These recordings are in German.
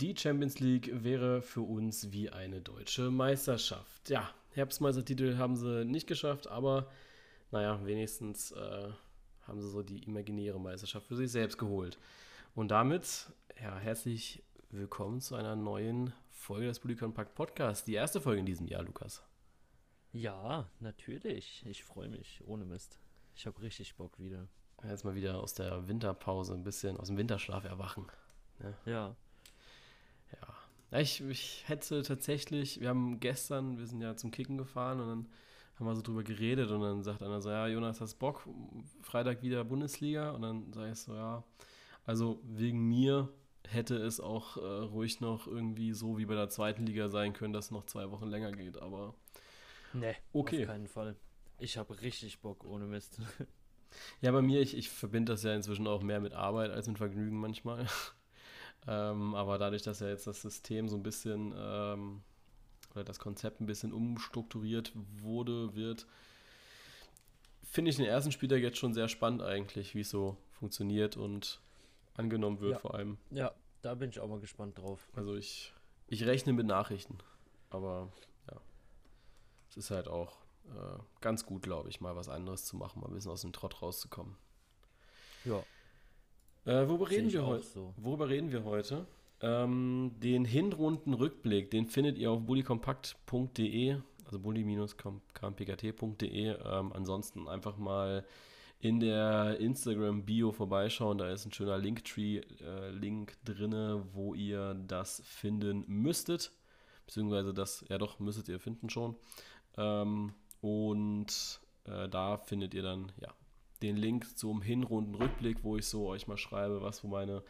Die Champions League wäre für uns wie eine deutsche Meisterschaft. Ja, Herbstmeistertitel haben sie nicht geschafft, aber naja, wenigstens äh, haben sie so die imaginäre Meisterschaft für sich selbst geholt. Und damit, ja, herzlich willkommen zu einer neuen Folge des Polycon Pack Podcast. Die erste Folge in diesem Jahr, Lukas. Ja, natürlich. Ich freue mich, ohne Mist. Ich habe richtig Bock wieder. Jetzt mal wieder aus der Winterpause ein bisschen, aus dem Winterschlaf erwachen. Ne? Ja. Ja. Ich, ich hätte tatsächlich, wir haben gestern, wir sind ja zum Kicken gefahren und dann haben wir so drüber geredet und dann sagt einer so, ja, Jonas, hast Bock? Freitag wieder Bundesliga? Und dann sage ich so, ja, also wegen mir hätte es auch äh, ruhig noch irgendwie so wie bei der zweiten Liga sein können, dass es noch zwei Wochen länger geht, aber nee, okay. auf keinen Fall. Ich habe richtig Bock, ohne Mist. Ja, bei mir, ich, ich verbinde das ja inzwischen auch mehr mit Arbeit als mit Vergnügen manchmal. Ähm, aber dadurch, dass ja jetzt das System so ein bisschen ähm, oder das Konzept ein bisschen umstrukturiert wurde, wird, finde ich den ersten Spieltag jetzt schon sehr spannend eigentlich, wie es so funktioniert und angenommen wird ja. vor allem. Ja, da bin ich auch mal gespannt drauf. Also ich, ich rechne mit Nachrichten, aber ja, es ist halt auch äh, ganz gut, glaube ich, mal was anderes zu machen, mal ein bisschen aus dem Trott rauszukommen. Ja. Äh, worüber, reden wir heute? So. worüber reden wir heute? Ähm, den Hinrundenrückblick, den findet ihr auf bullykompakt.de, also bully-kmpkt.de. Ähm, ansonsten einfach mal in der Instagram-Bio vorbeischauen. Da ist ein schöner Linktree-Link äh, drin, wo ihr das finden müsstet. Beziehungsweise das, ja doch, müsstet ihr finden schon. Ähm, und äh, da findet ihr dann ja den Link zum Hinrundenrückblick, wo ich so euch mal schreibe, was meine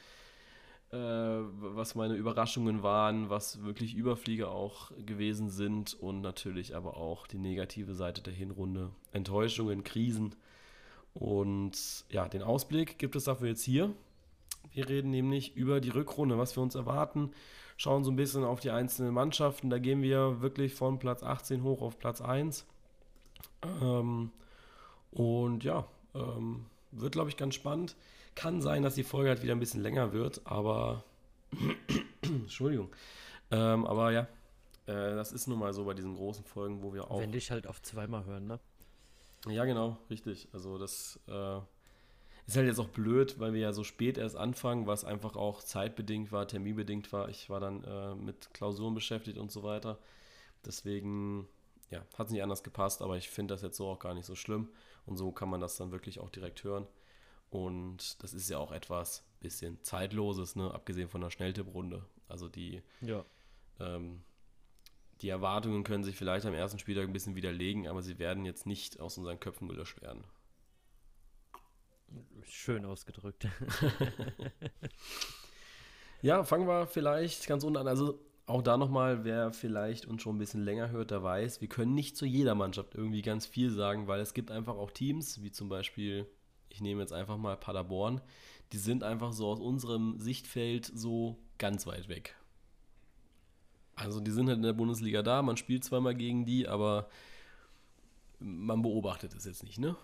äh, was meine Überraschungen waren, was wirklich Überflieger auch gewesen sind und natürlich aber auch die negative Seite der Hinrunde, Enttäuschungen, Krisen und ja, den Ausblick gibt es dafür jetzt hier. Wir reden nämlich über die Rückrunde, was wir uns erwarten, schauen so ein bisschen auf die einzelnen Mannschaften. Da gehen wir wirklich von Platz 18 hoch auf Platz 1 ähm, und ja, ähm, wird, glaube ich, ganz spannend. Kann sein, dass die Folge halt wieder ein bisschen länger wird, aber Entschuldigung. Ähm, aber ja, äh, das ist nun mal so bei diesen großen Folgen, wo wir auch. Wenn dich halt auf zweimal hören, ne? Ja, genau, richtig. Also das äh, ist halt jetzt auch blöd, weil wir ja so spät erst anfangen, was einfach auch zeitbedingt war, terminbedingt war. Ich war dann äh, mit Klausuren beschäftigt und so weiter. Deswegen ja, hat es nicht anders gepasst, aber ich finde das jetzt so auch gar nicht so schlimm. Und so kann man das dann wirklich auch direkt hören. Und das ist ja auch etwas bisschen zeitloses, ne? abgesehen von der Schnelltipprunde. Also die, ja. ähm, die Erwartungen können sich vielleicht am ersten Spieltag ein bisschen widerlegen, aber sie werden jetzt nicht aus unseren Köpfen gelöscht werden. Schön ausgedrückt. ja, fangen wir vielleicht ganz unten an. Also auch da nochmal, wer vielleicht uns schon ein bisschen länger hört, der weiß, wir können nicht zu jeder Mannschaft irgendwie ganz viel sagen, weil es gibt einfach auch Teams, wie zum Beispiel, ich nehme jetzt einfach mal Paderborn, die sind einfach so aus unserem Sichtfeld so ganz weit weg. Also die sind halt in der Bundesliga da, man spielt zweimal gegen die, aber man beobachtet es jetzt nicht, ne?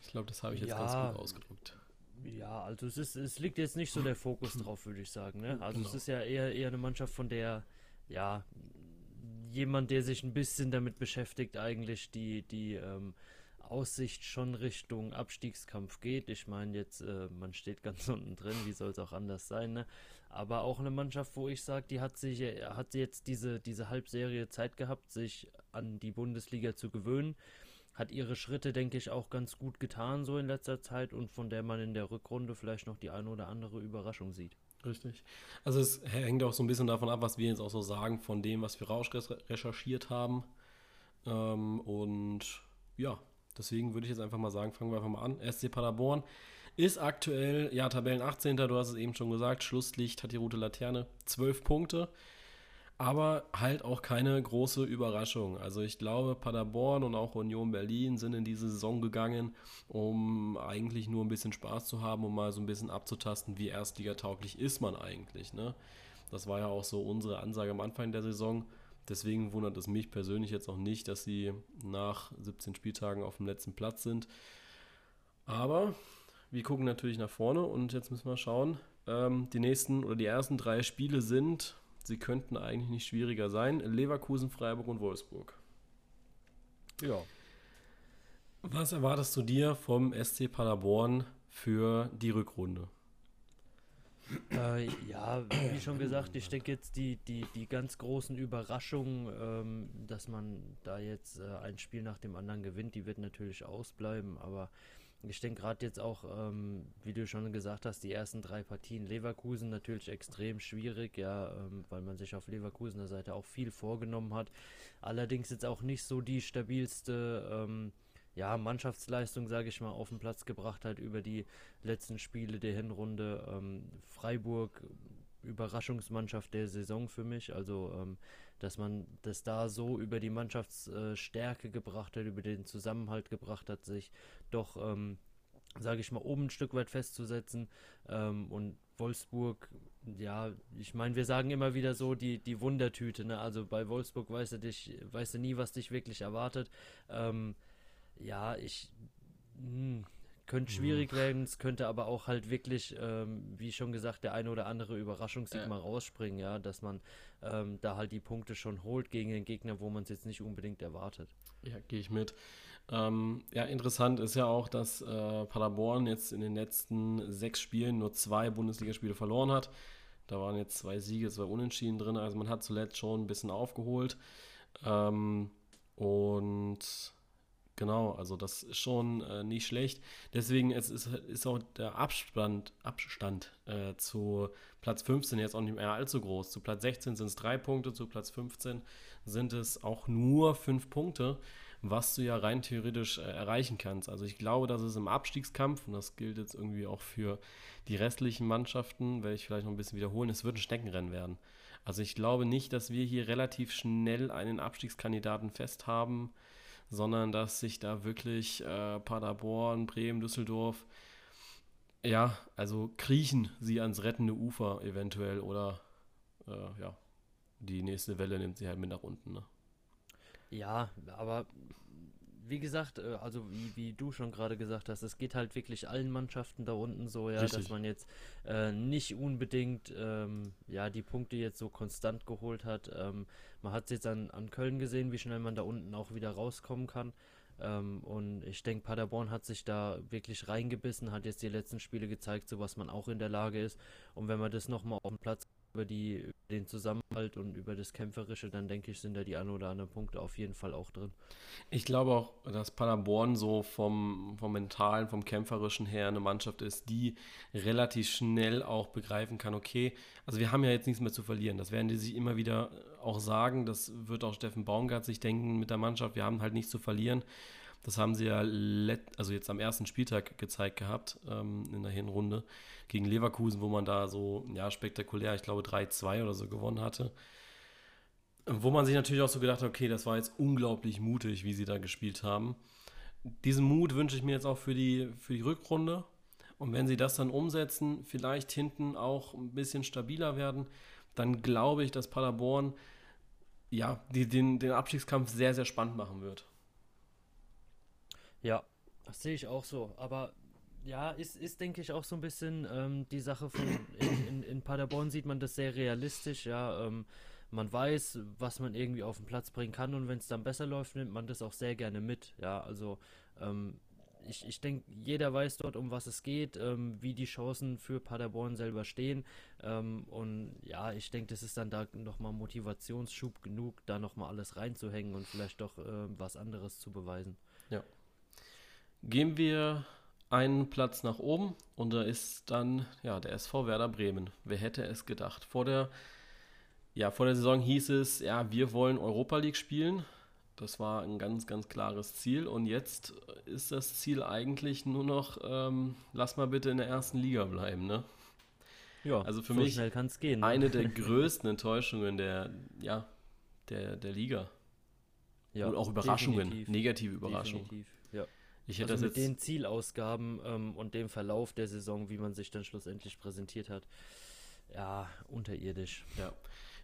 Ich glaube, das habe ich jetzt ja, ganz gut ausgedrückt. Ja, also es ist, es liegt jetzt nicht so der Fokus drauf, würde ich sagen. Ne? Also genau. es ist ja eher, eher eine Mannschaft, von der, ja, jemand, der sich ein bisschen damit beschäftigt, eigentlich die, die ähm, Aussicht schon Richtung Abstiegskampf geht. Ich meine, jetzt, äh, man steht ganz unten drin, wie soll es auch anders sein, ne? Aber auch eine Mannschaft, wo ich sage, die hat sich, hat jetzt diese, diese Halbserie Zeit gehabt, sich an die Bundesliga zu gewöhnen hat ihre Schritte, denke ich, auch ganz gut getan so in letzter Zeit und von der man in der Rückrunde vielleicht noch die eine oder andere Überraschung sieht. Richtig. Also es hängt auch so ein bisschen davon ab, was wir jetzt auch so sagen von dem, was wir recherchiert haben. Ähm, und ja, deswegen würde ich jetzt einfach mal sagen, fangen wir einfach mal an. SC Paderborn ist aktuell, ja, Tabellen 18. Du hast es eben schon gesagt, Schlusslicht hat die rote Laterne, 12 Punkte aber halt auch keine große Überraschung. Also ich glaube, Paderborn und auch Union Berlin sind in diese Saison gegangen, um eigentlich nur ein bisschen Spaß zu haben, um mal so ein bisschen abzutasten, wie erstligatauglich ist man eigentlich. Ne? Das war ja auch so unsere Ansage am Anfang der Saison. Deswegen wundert es mich persönlich jetzt auch nicht, dass sie nach 17 Spieltagen auf dem letzten Platz sind. Aber wir gucken natürlich nach vorne und jetzt müssen wir schauen, ähm, die nächsten oder die ersten drei Spiele sind, sie könnten eigentlich nicht schwieriger sein: Leverkusen, Freiburg und Wolfsburg. Ja. Was erwartest du dir vom SC Paderborn für die Rückrunde? Äh, ja, wie schon gesagt, ich denke jetzt die, die, die ganz großen Überraschungen, ähm, dass man da jetzt äh, ein Spiel nach dem anderen gewinnt, die wird natürlich ausbleiben, aber ich denke gerade jetzt auch, ähm, wie du schon gesagt hast, die ersten drei Partien Leverkusen natürlich extrem schwierig, ja, ähm, weil man sich auf Leverkusener Seite auch viel vorgenommen hat. Allerdings jetzt auch nicht so die stabilste ähm, ja, Mannschaftsleistung, sage ich mal, auf den Platz gebracht hat über die letzten Spiele der Hinrunde. Ähm, Freiburg, Überraschungsmannschaft der Saison für mich. Also, ähm, dass man das da so über die Mannschaftsstärke gebracht hat, über den Zusammenhalt gebracht hat, sich doch, ähm, sage ich mal, oben ein Stück weit festzusetzen. Ähm, und Wolfsburg, ja, ich meine, wir sagen immer wieder so die, die Wundertüte. Ne? Also bei Wolfsburg weißt du, dich, weißt du nie, was dich wirklich erwartet. Ähm, ja, ich. Mh, hm, könnte schwierig werden, es könnte aber auch halt wirklich, ähm, wie schon gesagt, der eine oder andere Überraschungssieg ja. mal rausspringen, ja, dass man ähm, da halt die Punkte schon holt gegen den Gegner, wo man es jetzt nicht unbedingt erwartet. Ja, gehe ich mit. Ähm, ja, interessant ist ja auch, dass äh, Paderborn jetzt in den letzten sechs Spielen nur zwei Bundesligaspiele verloren hat. Da waren jetzt zwei Siege, zwei Unentschieden drin. Also man hat zuletzt schon ein bisschen aufgeholt. Ähm, und Genau, also das ist schon äh, nicht schlecht. Deswegen ist, ist, ist auch der Abstand, Abstand äh, zu Platz 15 jetzt auch nicht mehr allzu groß. Zu Platz 16 sind es drei Punkte, zu Platz 15 sind es auch nur fünf Punkte, was du ja rein theoretisch äh, erreichen kannst. Also ich glaube, dass es im Abstiegskampf, und das gilt jetzt irgendwie auch für die restlichen Mannschaften, werde ich vielleicht noch ein bisschen wiederholen, es wird ein Steckenrennen werden. Also ich glaube nicht, dass wir hier relativ schnell einen Abstiegskandidaten fest haben sondern dass sich da wirklich äh, Paderborn, Bremen, Düsseldorf, ja, also kriechen sie ans rettende Ufer eventuell oder äh, ja, die nächste Welle nimmt sie halt mit nach unten. Ne? Ja, aber wie gesagt, äh, also wie, wie du schon gerade gesagt hast, es geht halt wirklich allen Mannschaften da unten so, ja, Richtig. dass man jetzt äh, nicht unbedingt ähm, ja die Punkte jetzt so konstant geholt hat. Ähm, man hat es jetzt an, an Köln gesehen, wie schnell man da unten auch wieder rauskommen kann. Ähm, und ich denke, Paderborn hat sich da wirklich reingebissen, hat jetzt die letzten Spiele gezeigt, so was man auch in der Lage ist. Und wenn man das nochmal auf den Platz über die den Zusammenhalt und über das Kämpferische, dann denke ich, sind da die ein oder anderen Punkte auf jeden Fall auch drin. Ich glaube auch, dass Paderborn so vom, vom Mentalen, vom Kämpferischen her eine Mannschaft ist, die relativ schnell auch begreifen kann, okay, also wir haben ja jetzt nichts mehr zu verlieren. Das werden die sich immer wieder auch sagen. Das wird auch Steffen Baumgart sich denken mit der Mannschaft. Wir haben halt nichts zu verlieren. Das haben sie ja also jetzt am ersten Spieltag gezeigt gehabt ähm, in der Hinrunde gegen Leverkusen, wo man da so ja spektakulär, ich glaube 3-2 oder so gewonnen hatte. Wo man sich natürlich auch so gedacht hat, okay, das war jetzt unglaublich mutig, wie sie da gespielt haben. Diesen Mut wünsche ich mir jetzt auch für die, für die Rückrunde. Und wenn sie das dann umsetzen, vielleicht hinten auch ein bisschen stabiler werden, dann glaube ich, dass Paderborn ja, die, den, den Abstiegskampf sehr, sehr spannend machen wird. Ja, das sehe ich auch so. Aber ja, ist, ist denke ich, auch so ein bisschen ähm, die Sache von. In, in, in, Paderborn sieht man das sehr realistisch, ja. Ähm, man weiß, was man irgendwie auf den Platz bringen kann und wenn es dann besser läuft, nimmt man das auch sehr gerne mit, ja. Also, ähm, ich, ich denke, jeder weiß dort, um was es geht, ähm, wie die Chancen für Paderborn selber stehen. Ähm, und ja, ich denke, das ist dann da nochmal Motivationsschub genug, da nochmal alles reinzuhängen und vielleicht doch äh, was anderes zu beweisen. Ja. Gehen wir einen Platz nach oben und da ist dann ja der SV Werder Bremen. Wer hätte es gedacht? Vor der ja, vor der Saison hieß es, ja, wir wollen Europa League spielen. Das war ein ganz, ganz klares Ziel. Und jetzt ist das Ziel eigentlich nur noch, ähm, lass mal bitte in der ersten Liga bleiben, ne? Ja, also für so mich gehen, ne? eine der größten Enttäuschungen der, ja, der, der Liga. Ja, und auch Überraschungen, definitiv. negative Überraschungen. Definitiv. Ich hätte also mit den Zielausgaben ähm, und dem Verlauf der Saison, wie man sich dann schlussendlich präsentiert hat, ja, unterirdisch. Ja.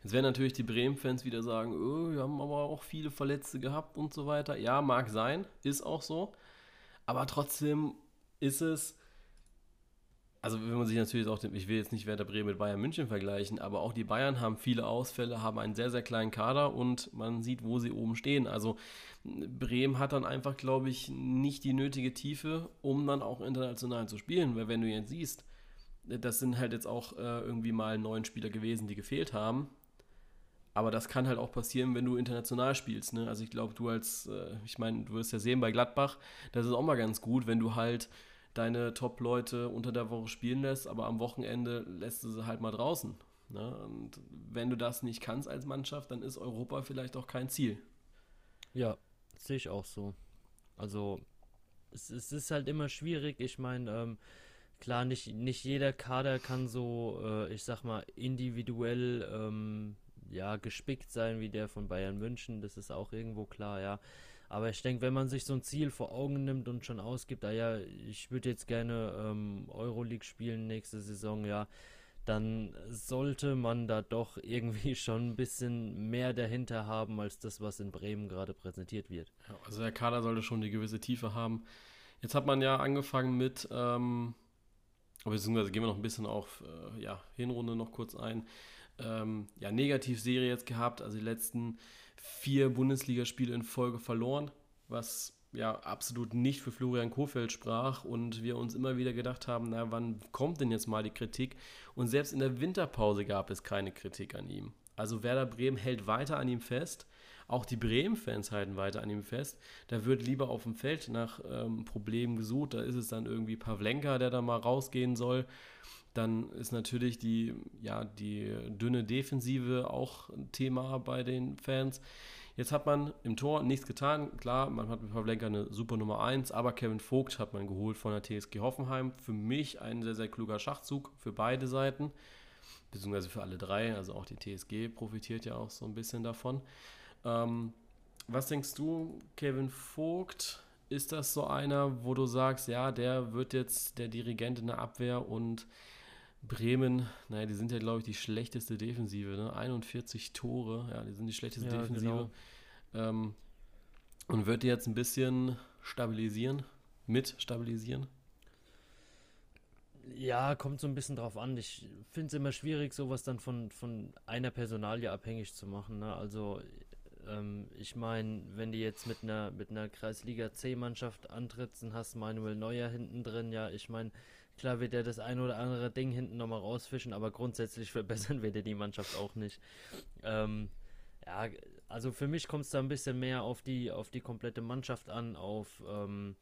Jetzt werden natürlich die Bremen-Fans wieder sagen, oh, wir haben aber auch viele Verletzte gehabt und so weiter. Ja, mag sein, ist auch so. Aber trotzdem ist es also wenn man sich natürlich auch, ich will jetzt nicht Werder Bremen mit Bayern München vergleichen, aber auch die Bayern haben viele Ausfälle, haben einen sehr, sehr kleinen Kader und man sieht, wo sie oben stehen. Also Bremen hat dann einfach, glaube ich, nicht die nötige Tiefe, um dann auch international zu spielen, weil wenn du jetzt siehst, das sind halt jetzt auch äh, irgendwie mal neun Spieler gewesen, die gefehlt haben. Aber das kann halt auch passieren, wenn du international spielst. Ne? Also ich glaube, du als, äh, ich meine, du wirst ja sehen bei Gladbach, das ist auch mal ganz gut, wenn du halt deine Top-Leute unter der Woche spielen lässt, aber am Wochenende lässt du sie halt mal draußen. Ne? Und wenn du das nicht kannst als Mannschaft, dann ist Europa vielleicht auch kein Ziel. Ja, sehe ich auch so. Also es, es ist halt immer schwierig. Ich meine, ähm, klar, nicht, nicht jeder Kader kann so, äh, ich sag mal, individuell ähm, ja, gespickt sein wie der von Bayern München. Das ist auch irgendwo klar, ja. Aber ich denke, wenn man sich so ein Ziel vor Augen nimmt und schon ausgibt, ah ja, ich würde jetzt gerne ähm, Euroleague spielen nächste Saison, ja, dann sollte man da doch irgendwie schon ein bisschen mehr dahinter haben, als das, was in Bremen gerade präsentiert wird. Ja, also der Kader sollte schon eine gewisse Tiefe haben. Jetzt hat man ja angefangen mit, ähm, beziehungsweise gehen wir noch ein bisschen auf äh, ja, Hinrunde noch kurz ein. Ähm, ja, Negativserie jetzt gehabt, also die letzten vier Bundesligaspiele in Folge verloren, was ja absolut nicht für Florian Kofeld sprach und wir uns immer wieder gedacht haben, na, wann kommt denn jetzt mal die Kritik? Und selbst in der Winterpause gab es keine Kritik an ihm. Also Werder Bremen hält weiter an ihm fest. Auch die Bremen-Fans halten weiter an ihm fest. Da wird lieber auf dem Feld nach ähm, Problemen gesucht. Da ist es dann irgendwie Pavlenka, der da mal rausgehen soll. Dann ist natürlich die, ja, die dünne Defensive auch ein Thema bei den Fans. Jetzt hat man im Tor nichts getan. Klar, man hat mit Pavlenka eine super Nummer 1, aber Kevin Vogt hat man geholt von der TSG Hoffenheim. Für mich ein sehr, sehr kluger Schachzug für beide Seiten, beziehungsweise für alle drei. Also auch die TSG profitiert ja auch so ein bisschen davon. Ähm, was denkst du, Kevin Vogt? Ist das so einer, wo du sagst, ja, der wird jetzt der Dirigent in der Abwehr und Bremen, naja, die sind ja, glaube ich, die schlechteste Defensive. Ne? 41 Tore, ja, die sind die schlechteste ja, Defensive. Genau. Ähm, und wird die jetzt ein bisschen stabilisieren, mit stabilisieren? Ja, kommt so ein bisschen drauf an. Ich finde es immer schwierig, sowas dann von, von einer Personalie abhängig zu machen. Ne? Also, ähm, ich meine, wenn du jetzt mit einer, mit einer Kreisliga C-Mannschaft antrittst und hast Manuel Neuer hinten drin, ja, ich meine, Klar wird er das ein oder andere Ding hinten nochmal rausfischen, aber grundsätzlich verbessern wird er die Mannschaft auch nicht. Ähm, ja, also für mich kommt es da ein bisschen mehr auf die, auf die komplette Mannschaft an, auf ähm,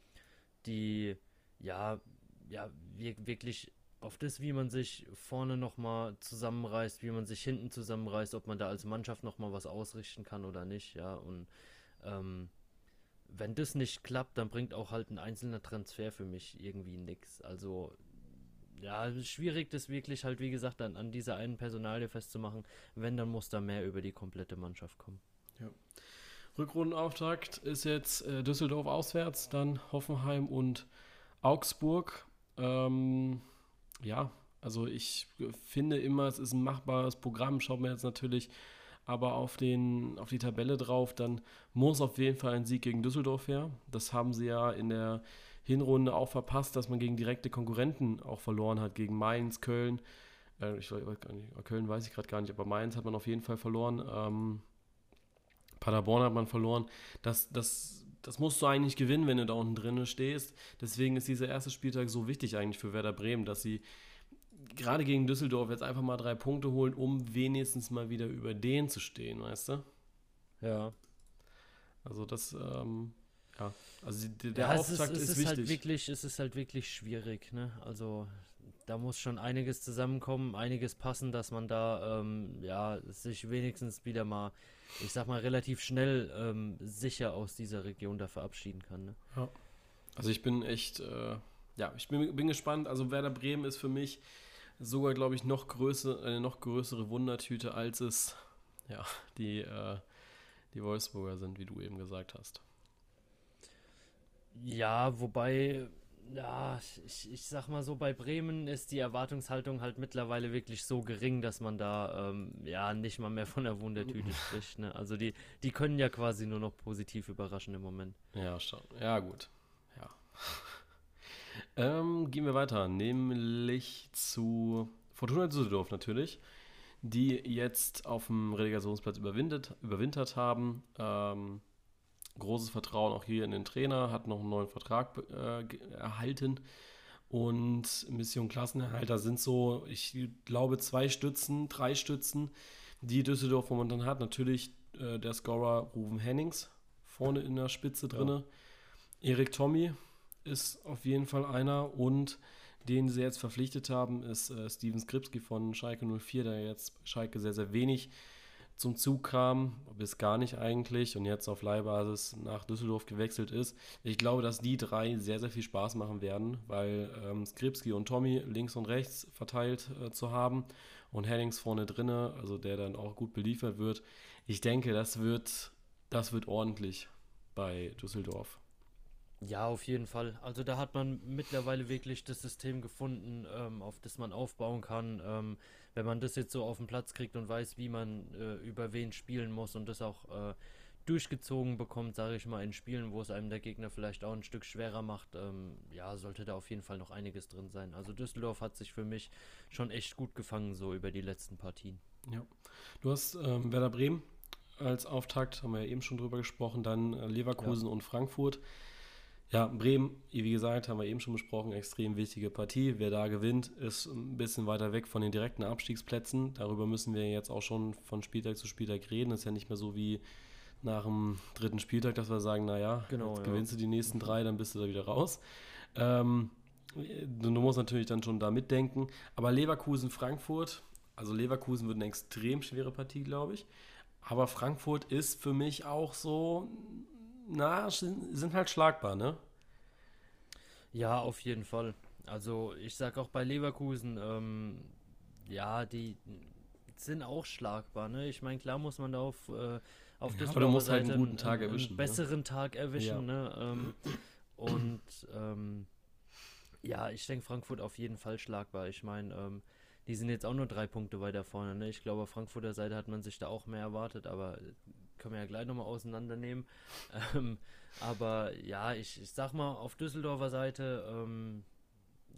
die, ja, ja, wirklich auf das, wie man sich vorne nochmal zusammenreißt, wie man sich hinten zusammenreißt, ob man da als Mannschaft nochmal was ausrichten kann oder nicht, ja, und ähm, wenn das nicht klappt, dann bringt auch halt ein einzelner Transfer für mich irgendwie nichts. Also, ja, schwierig, das wirklich halt, wie gesagt, dann an dieser einen Personalie festzumachen. Wenn, dann muss da mehr über die komplette Mannschaft kommen. Ja. Rückrundenauftakt ist jetzt äh, Düsseldorf auswärts, dann Hoffenheim und Augsburg. Ähm, ja, also ich finde immer, es ist ein machbares Programm. Schaut mir jetzt natürlich aber auf, den, auf die Tabelle drauf, dann muss auf jeden Fall ein Sieg gegen Düsseldorf her. Das haben sie ja in der Hinrunde auch verpasst, dass man gegen direkte Konkurrenten auch verloren hat, gegen Mainz, Köln. Äh, ich Köln weiß ich gerade gar nicht, aber Mainz hat man auf jeden Fall verloren. Ähm, Paderborn hat man verloren. Das, das, das musst du eigentlich gewinnen, wenn du da unten drin stehst. Deswegen ist dieser erste Spieltag so wichtig eigentlich für Werder Bremen, dass sie gerade gegen Düsseldorf jetzt einfach mal drei Punkte holen, um wenigstens mal wieder über den zu stehen, weißt du? Ja. Also das, ähm, ja, also der ja, Auftakt ist, ist, ist, ist halt wichtig. Halt wirklich, es ist halt wirklich schwierig, ne? Also da muss schon einiges zusammenkommen, einiges passen, dass man da ähm, ja sich wenigstens wieder mal, ich sag mal, relativ schnell ähm, sicher aus dieser Region da verabschieden kann. Ne? Ja. Also ich bin echt, äh, ja, ich bin, bin gespannt. Also Werder Bremen ist für mich sogar, glaube ich, noch größer, eine noch größere Wundertüte, als es ja, die, äh, die Wolfsburger sind, wie du eben gesagt hast. Ja, wobei, ja, ich, ich sag mal so, bei Bremen ist die Erwartungshaltung halt mittlerweile wirklich so gering, dass man da ähm, ja nicht mal mehr von der Wundertüte spricht. Ne? Also die, die können ja quasi nur noch positiv überraschen im Moment. Ja, schon. Ja, gut. Ja. Ähm, gehen wir weiter, nämlich zu Fortuna Düsseldorf natürlich, die jetzt auf dem Relegationsplatz überwintert, überwintert haben. Ähm, großes Vertrauen auch hier in den Trainer, hat noch einen neuen Vertrag äh, erhalten. Und Mission Klassenerhalter sind so, ich glaube, zwei Stützen, drei Stützen, die Düsseldorf momentan hat. Natürlich äh, der Scorer Ruven Hennings vorne in der Spitze drin. Ja. Erik Tommy ist auf jeden Fall einer und den sie jetzt verpflichtet haben, ist äh, Steven Skripski von Schalke 04, der jetzt Schalke sehr, sehr wenig zum Zug kam, bis gar nicht eigentlich und jetzt auf Leihbasis nach Düsseldorf gewechselt ist. Ich glaube, dass die drei sehr, sehr viel Spaß machen werden, weil ähm, Skripski und Tommy links und rechts verteilt äh, zu haben und Hennings vorne drinne, also der dann auch gut beliefert wird. Ich denke, das wird, das wird ordentlich bei Düsseldorf. Ja, auf jeden Fall. Also da hat man mittlerweile wirklich das System gefunden, ähm, auf das man aufbauen kann. Ähm, wenn man das jetzt so auf den Platz kriegt und weiß, wie man äh, über wen spielen muss und das auch äh, durchgezogen bekommt, sage ich mal, in Spielen, wo es einem der Gegner vielleicht auch ein Stück schwerer macht, ähm, ja, sollte da auf jeden Fall noch einiges drin sein. Also Düsseldorf hat sich für mich schon echt gut gefangen, so über die letzten Partien. Ja. Du hast ähm, Werder Bremen als Auftakt, haben wir ja eben schon drüber gesprochen, dann äh, Leverkusen ja. und Frankfurt. Ja, Bremen, wie gesagt, haben wir eben schon besprochen, extrem wichtige Partie. Wer da gewinnt, ist ein bisschen weiter weg von den direkten Abstiegsplätzen. Darüber müssen wir jetzt auch schon von Spieltag zu Spieltag reden. Das ist ja nicht mehr so wie nach dem dritten Spieltag, dass wir sagen, naja, genau, jetzt ja. gewinnst du die nächsten drei, dann bist du da wieder raus. Ähm, du musst natürlich dann schon da mitdenken. Aber Leverkusen, Frankfurt, also Leverkusen wird eine extrem schwere Partie, glaube ich. Aber Frankfurt ist für mich auch so na, sind halt schlagbar, ne? Ja, auf jeden Fall. Also ich sag auch bei Leverkusen, ähm, ja, die sind auch schlagbar, ne? Ich meine, klar muss man da auf, äh, auf ja, Aber du musst halt einen guten Tag einen, erwischen. Einen ne? besseren ne? Tag erwischen, ja. ne? Ähm, und ähm, ja, ich denke Frankfurt auf jeden Fall schlagbar. Ich meine, ähm, die sind jetzt auch nur drei Punkte weiter vorne. Ne? Ich glaube, auf Frankfurter Seite hat man sich da auch mehr erwartet, aber können wir ja gleich nochmal auseinandernehmen. Ähm, aber ja, ich, ich sag mal, auf Düsseldorfer Seite, ähm,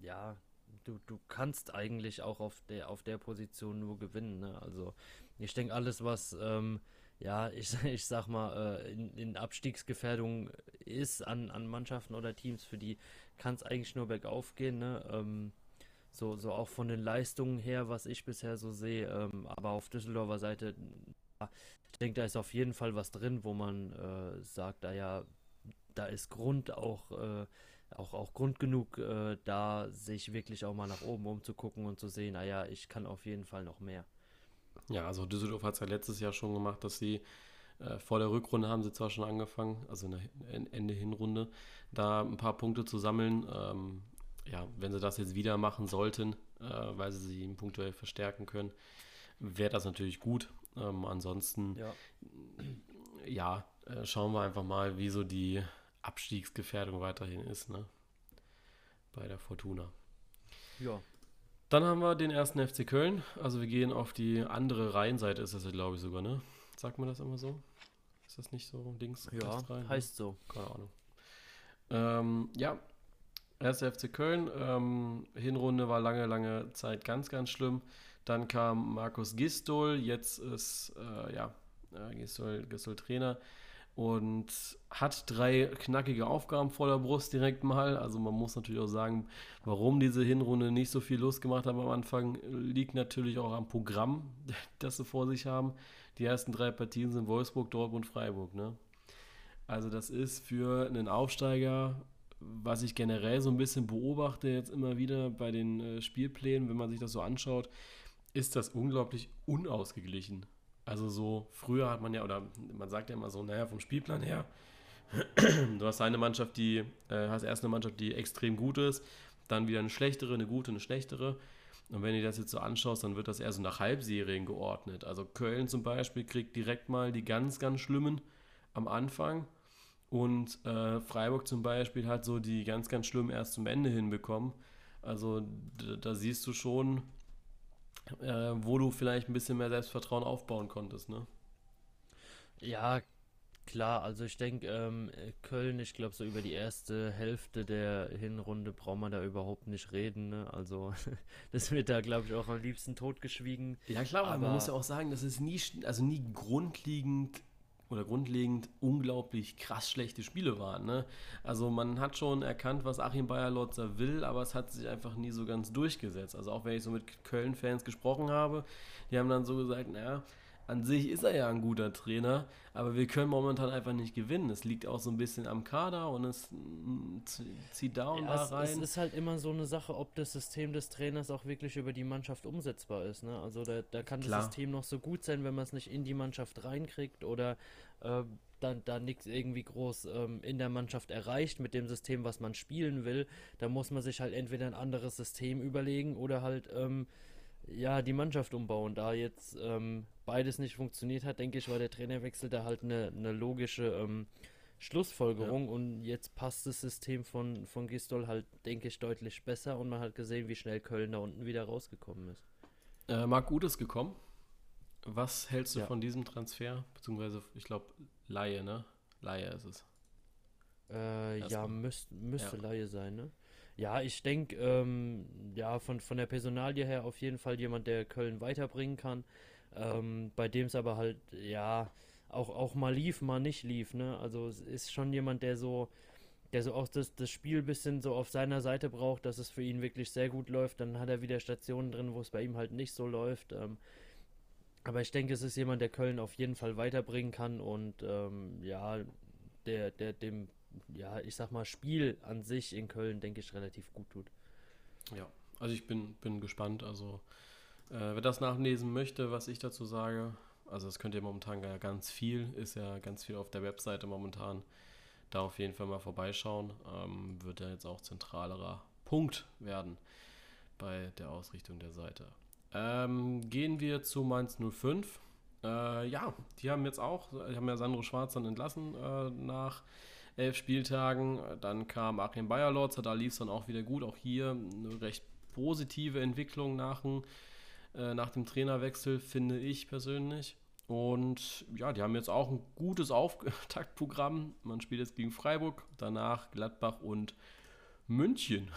ja, du, du kannst eigentlich auch auf der, auf der Position nur gewinnen. Ne? Also ich denke, alles, was, ähm, ja, ich, ich sag mal, äh, in, in Abstiegsgefährdung ist an, an Mannschaften oder Teams, für die kann es eigentlich nur bergauf gehen. Ne? Ähm, so, so auch von den Leistungen her, was ich bisher so sehe. Ähm, aber auf Düsseldorfer Seite, ich denke, da ist auf jeden Fall was drin, wo man äh, sagt, da ja, da ist Grund auch, äh, auch, auch Grund genug, äh, da sich wirklich auch mal nach oben umzugucken und zu sehen, naja, ich kann auf jeden Fall noch mehr. Ja, also Düsseldorf hat es ja letztes Jahr schon gemacht, dass sie äh, vor der Rückrunde haben sie zwar schon angefangen, also in Ende Hinrunde, da ein paar Punkte zu sammeln. Ähm, ja, wenn sie das jetzt wieder machen sollten, äh, weil sie sie punktuell verstärken können, wäre das natürlich gut. Ähm, ansonsten, ja, ja äh, schauen wir einfach mal, wie so die Abstiegsgefährdung weiterhin ist, ne? Bei der Fortuna. Ja. Dann haben wir den ersten FC Köln. Also wir gehen auf die andere Rheinseite, ist das ja, glaube ich, sogar, ne? Sagt man das immer so? Ist das nicht so links? Ja, rein, heißt so. Keine Ahnung. Ähm, ja, erster FC Köln. Ähm, Hinrunde war lange, lange Zeit ganz, ganz schlimm. Dann kam Markus Gistol, jetzt ist äh, ja, äh, Gistol, Gistol Trainer und hat drei knackige Aufgaben vor der Brust direkt mal. Also man muss natürlich auch sagen, warum diese Hinrunde nicht so viel Lust gemacht haben am Anfang, liegt natürlich auch am Programm, das sie vor sich haben. Die ersten drei Partien sind Wolfsburg, Dortmund, Freiburg. Ne? Also das ist für einen Aufsteiger, was ich generell so ein bisschen beobachte jetzt immer wieder bei den äh, Spielplänen, wenn man sich das so anschaut, ist das unglaublich unausgeglichen. Also so, früher hat man ja, oder man sagt ja immer so, naja, vom Spielplan her, du hast eine Mannschaft, die, äh, hast erst eine Mannschaft, die extrem gut ist, dann wieder eine schlechtere, eine gute, eine schlechtere. Und wenn du das jetzt so anschaust, dann wird das eher so nach Halbserien geordnet. Also Köln zum Beispiel kriegt direkt mal die ganz, ganz schlimmen am Anfang. Und äh, Freiburg zum Beispiel hat so die ganz, ganz schlimmen erst zum Ende hinbekommen. Also da siehst du schon, äh, wo du vielleicht ein bisschen mehr Selbstvertrauen aufbauen konntest, ne? Ja, Klar, also ich denke, ähm, Köln, ich glaube, so über die erste Hälfte der Hinrunde braucht man da überhaupt nicht reden. Ne? Also, das wird da, glaube ich, auch am liebsten totgeschwiegen. Ja, klar, aber man muss ja auch sagen, dass es nie, also nie grundlegend oder grundlegend unglaublich krass schlechte Spiele waren. Ne? Also man hat schon erkannt, was Achim Bayer-Lotzer will, aber es hat sich einfach nie so ganz durchgesetzt. Also auch wenn ich so mit Köln-Fans gesprochen habe, die haben dann so gesagt, naja, an sich ist er ja ein guter Trainer, aber wir können momentan einfach nicht gewinnen. Es liegt auch so ein bisschen am Kader und es zieht da und ja, da rein. Es ist halt immer so eine Sache, ob das System des Trainers auch wirklich über die Mannschaft umsetzbar ist. Ne? Also da, da kann Klar. das System noch so gut sein, wenn man es nicht in die Mannschaft reinkriegt oder äh, dann da nichts irgendwie groß ähm, in der Mannschaft erreicht mit dem System, was man spielen will. Da muss man sich halt entweder ein anderes System überlegen oder halt ähm, ja, die Mannschaft umbauen. Da jetzt ähm, beides nicht funktioniert hat, denke ich, war der Trainerwechsel da halt eine, eine logische ähm, Schlussfolgerung ja. und jetzt passt das System von, von Gistol halt, denke ich, deutlich besser und man hat gesehen, wie schnell Köln da unten wieder rausgekommen ist. Äh, Marc Gutes gekommen. Was hältst du ja. von diesem Transfer? Beziehungsweise, ich glaube, Laie, ne? Laie ist es. Äh, ja, müsst, müsste ja. Laie sein, ne? Ja, ich denke, ähm, ja, von, von der Personalie her auf jeden Fall jemand, der Köln weiterbringen kann. Ähm, bei dem es aber halt, ja, auch, auch mal lief, mal nicht lief, ne? Also es ist schon jemand, der so, der so auch das, das Spiel ein bisschen so auf seiner Seite braucht, dass es für ihn wirklich sehr gut läuft. Dann hat er wieder Stationen drin, wo es bei ihm halt nicht so läuft. Ähm, aber ich denke, es ist jemand, der Köln auf jeden Fall weiterbringen kann und ähm, ja, der, der dem ja, ich sag mal, Spiel an sich in Köln, denke ich, relativ gut tut. Ja, also ich bin, bin gespannt. Also, äh, wer das nachlesen möchte, was ich dazu sage, also das könnt ihr momentan ja ganz viel, ist ja ganz viel auf der Webseite momentan. Da auf jeden Fall mal vorbeischauen. Ähm, wird ja jetzt auch zentralerer Punkt werden bei der Ausrichtung der Seite. Ähm, gehen wir zu Mainz 05. Äh, ja, die haben jetzt auch, die haben ja Sandro Schwarz dann entlassen äh, nach elf Spieltagen. Dann kam Achim Bayerlotz, da lief es dann auch wieder gut. Auch hier eine recht positive Entwicklung nach dem, äh, nach dem Trainerwechsel, finde ich persönlich. Und ja, die haben jetzt auch ein gutes Auftaktprogramm. Man spielt jetzt gegen Freiburg, danach Gladbach und München.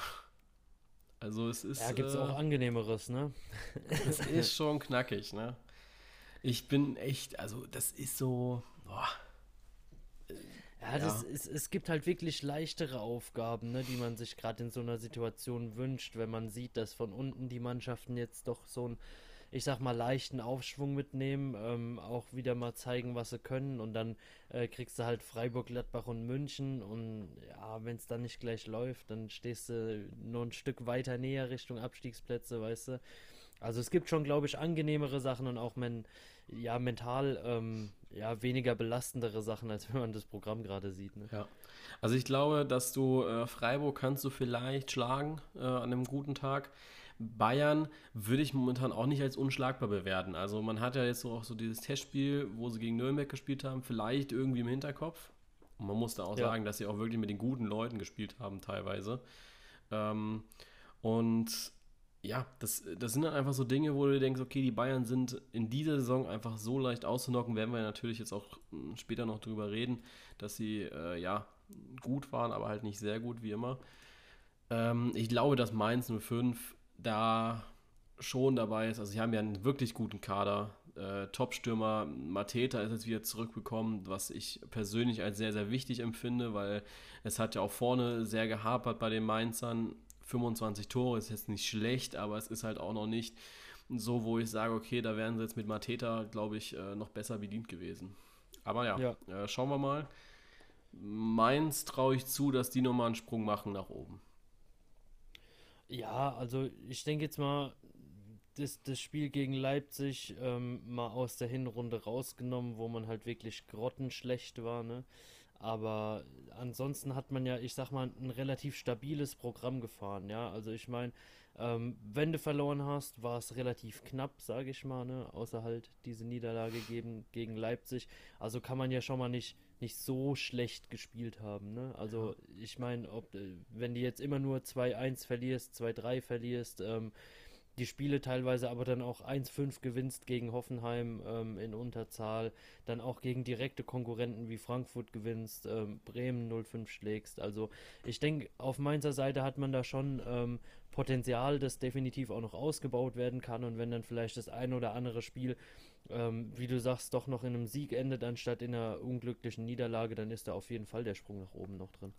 Also es ist. Ja, gibt es äh, auch angenehmeres, ne? es ist schon knackig, ne? Ich bin echt, also das ist so. Boah, ja, das Ist, es gibt halt wirklich leichtere Aufgaben, ne, die man sich gerade in so einer Situation wünscht, wenn man sieht, dass von unten die Mannschaften jetzt doch so einen, ich sag mal, leichten Aufschwung mitnehmen, ähm, auch wieder mal zeigen, was sie können. Und dann äh, kriegst du halt Freiburg, Gladbach und München. Und ja, wenn es dann nicht gleich läuft, dann stehst du nur ein Stück weiter näher Richtung Abstiegsplätze, weißt du. Also es gibt schon, glaube ich, angenehmere Sachen. Und auch men ja, mental ähm, ja, weniger belastendere Sachen, als wenn man das Programm gerade sieht. Ne? Ja. Also ich glaube, dass du äh, Freiburg kannst du vielleicht schlagen äh, an einem guten Tag. Bayern würde ich momentan auch nicht als unschlagbar bewerten. Also man hat ja jetzt auch so dieses Testspiel, wo sie gegen Nürnberg gespielt haben, vielleicht irgendwie im Hinterkopf. Und man muss da auch ja. sagen, dass sie auch wirklich mit den guten Leuten gespielt haben teilweise. Ähm, und ja, das, das sind dann einfach so Dinge, wo du denkst, okay, die Bayern sind in dieser Saison einfach so leicht auszunocken, werden wir natürlich jetzt auch hm, später noch drüber reden, dass sie äh, ja gut waren, aber halt nicht sehr gut wie immer. Ähm, ich glaube, dass Mainz 05 da schon dabei ist. Also sie haben ja einen wirklich guten Kader. Äh, Top-Stürmer Mateta ist jetzt wieder zurückgekommen, was ich persönlich als sehr, sehr wichtig empfinde, weil es hat ja auch vorne sehr gehapert bei den Mainzern 25 Tore ist jetzt nicht schlecht, aber es ist halt auch noch nicht so, wo ich sage, okay, da wären sie jetzt mit Mateta, glaube ich, äh, noch besser bedient gewesen. Aber ja, ja. Äh, schauen wir mal. Mainz traue ich zu, dass die nochmal einen Sprung machen nach oben. Ja, also ich denke jetzt mal, das, das Spiel gegen Leipzig ähm, mal aus der Hinrunde rausgenommen, wo man halt wirklich grottenschlecht war, ne? Aber ansonsten hat man ja, ich sag mal, ein relativ stabiles Programm gefahren, ja. Also ich meine, ähm, wenn du verloren hast, war es relativ knapp, sage ich mal, ne? Außer halt diese Niederlage gegen, gegen Leipzig. Also kann man ja schon mal nicht, nicht so schlecht gespielt haben, ne? Also ich meine, ob wenn du jetzt immer nur 2-1 verlierst, 2-3 verlierst, ähm, die Spiele teilweise aber dann auch 1-5 gewinnst gegen Hoffenheim ähm, in Unterzahl, dann auch gegen direkte Konkurrenten wie Frankfurt gewinnst, ähm, Bremen 0-5 schlägst. Also ich denke, auf Mainzer Seite hat man da schon ähm, Potenzial, das definitiv auch noch ausgebaut werden kann und wenn dann vielleicht das ein oder andere Spiel, ähm, wie du sagst, doch noch in einem Sieg endet, anstatt in einer unglücklichen Niederlage, dann ist da auf jeden Fall der Sprung nach oben noch drin.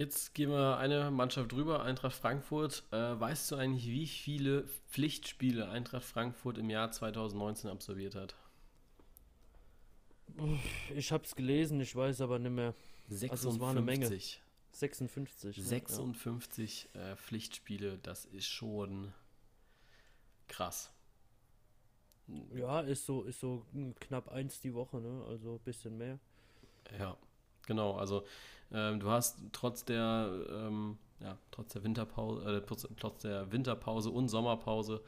Jetzt gehen wir eine Mannschaft drüber, Eintracht Frankfurt. Äh, weißt du eigentlich, wie viele Pflichtspiele Eintracht Frankfurt im Jahr 2019 absolviert hat? Ich habe es gelesen, ich weiß aber nicht mehr. 56. Also es war eine Menge. 56. 56 ja. äh, Pflichtspiele, das ist schon krass. Ja, ist so, ist so knapp eins die Woche, ne? Also ein bisschen mehr. Ja, genau. Also ähm, du hast trotz der, ähm, ja, trotz der Winterpause, äh, trotz der Winterpause und Sommerpause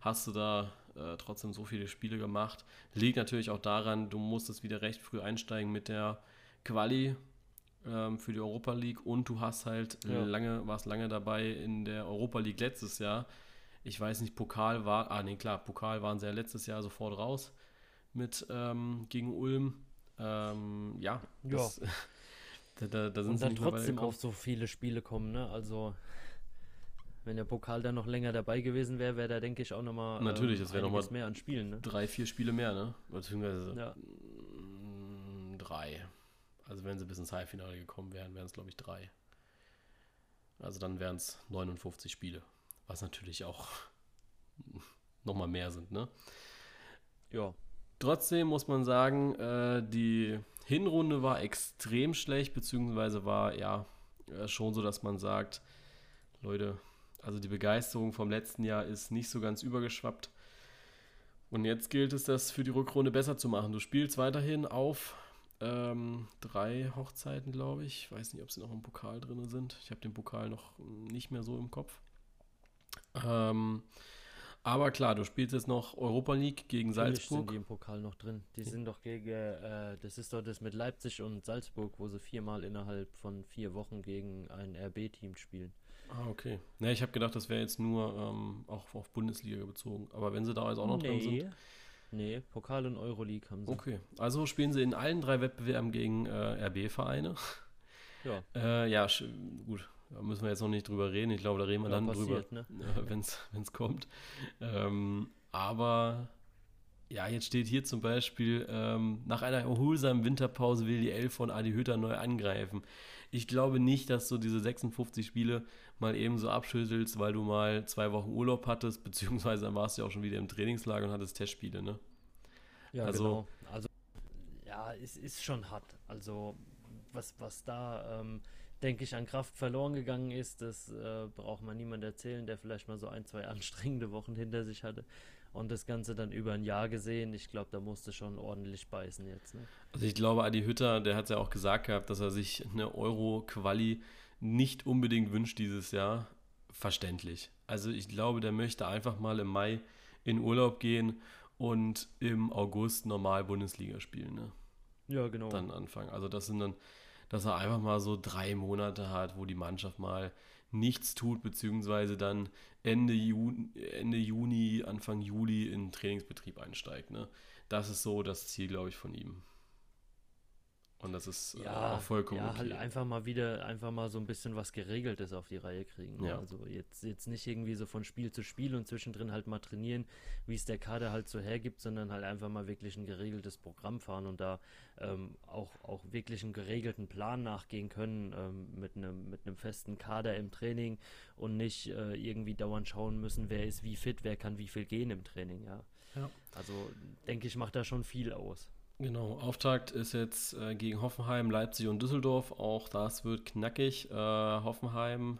hast du da äh, trotzdem so viele Spiele gemacht. Liegt natürlich auch daran, du musstest wieder recht früh einsteigen mit der Quali ähm, für die Europa League und du hast halt ja. lange, warst lange dabei in der Europa League letztes Jahr. Ich weiß nicht, Pokal war, ah nee, klar, Pokal waren sie ja letztes Jahr sofort raus mit ähm, gegen Ulm. Ähm, ja, das, ja. Da, da, da und dann trotzdem auf so viele Spiele kommen, ne? Also, wenn der Pokal dann noch länger dabei gewesen wäre, wäre da, denke ich, auch nochmal Natürlich, ähm, das wäre nochmal mehr an Spielen, ne? Drei, vier Spiele mehr, ne? Beziehungsweise ja. Mm, drei. Also, wenn sie bis ins Halbfinale gekommen wären, wären es, glaube ich, drei. Also, dann wären es 59 Spiele. Was natürlich auch nochmal mehr sind, ne? Ja. Trotzdem muss man sagen, äh, die Hinrunde war extrem schlecht, beziehungsweise war ja äh, schon so, dass man sagt, Leute, also die Begeisterung vom letzten Jahr ist nicht so ganz übergeschwappt. Und jetzt gilt es, das für die Rückrunde besser zu machen. Du spielst weiterhin auf ähm, drei Hochzeiten, glaube ich. Ich weiß nicht, ob sie noch im Pokal drin sind. Ich habe den Pokal noch nicht mehr so im Kopf. Ähm, aber klar, du spielst jetzt noch Europa League gegen Natürlich Salzburg. sind die im Pokal noch drin. Die sind doch gegen, äh, das ist doch das mit Leipzig und Salzburg, wo sie viermal innerhalb von vier Wochen gegen ein RB-Team spielen. Ah, okay. Ne, ich habe gedacht, das wäre jetzt nur ähm, auch auf Bundesliga bezogen. Aber wenn sie da jetzt auch noch nee. drin sind. Nee, Pokal und Euroleague haben sie. Okay, also spielen sie in allen drei Wettbewerben gegen äh, RB-Vereine. Ja. Äh, ja, gut. Da müssen wir jetzt noch nicht drüber reden. Ich glaube, da reden wir ja, dann passiert, drüber, ne? wenn es kommt. Ähm, aber ja, jetzt steht hier zum Beispiel, ähm, nach einer erholsamen Winterpause will die Elf von Adi Hütter neu angreifen. Ich glaube nicht, dass du diese 56 Spiele mal eben so abschüttelst, weil du mal zwei Wochen Urlaub hattest, beziehungsweise dann warst du ja auch schon wieder im Trainingslager und hattest Testspiele, ne? Ja, also, genau. Also, ja, es ist schon hart. Also, was, was da ähm, denke ich, an Kraft verloren gegangen ist. Das äh, braucht man niemand erzählen, der vielleicht mal so ein, zwei anstrengende Wochen hinter sich hatte. Und das Ganze dann über ein Jahr gesehen. Ich glaube, da musste schon ordentlich beißen jetzt. Ne? Also ich glaube, Adi Hütter, der hat es ja auch gesagt gehabt, dass er sich eine Euro-Quali nicht unbedingt wünscht dieses Jahr. Verständlich. Also ich glaube, der möchte einfach mal im Mai in Urlaub gehen und im August normal Bundesliga spielen. Ne? Ja, genau. Dann anfangen. Also das sind dann dass er einfach mal so drei Monate hat, wo die Mannschaft mal nichts tut, beziehungsweise dann Ende Juni, Ende Juni Anfang Juli in Trainingsbetrieb einsteigt. Ne? Das ist so das Ziel, glaube ich, von ihm. Und das ist äh, ja, auch vollkommen ja, okay. halt einfach mal wieder, einfach mal so ein bisschen was Geregeltes auf die Reihe kriegen. Ne? Ja. Also jetzt, jetzt nicht irgendwie so von Spiel zu Spiel und zwischendrin halt mal trainieren, wie es der Kader halt so hergibt, sondern halt einfach mal wirklich ein geregeltes Programm fahren und da ähm, auch, auch wirklich einen geregelten Plan nachgehen können ähm, mit einem mit einem festen Kader im Training und nicht äh, irgendwie dauernd schauen müssen, wer ist wie fit, wer kann wie viel gehen im Training, ja. ja. Also denke ich, macht da schon viel aus. Genau, Auftakt ist jetzt äh, gegen Hoffenheim, Leipzig und Düsseldorf. Auch das wird knackig. Äh, Hoffenheim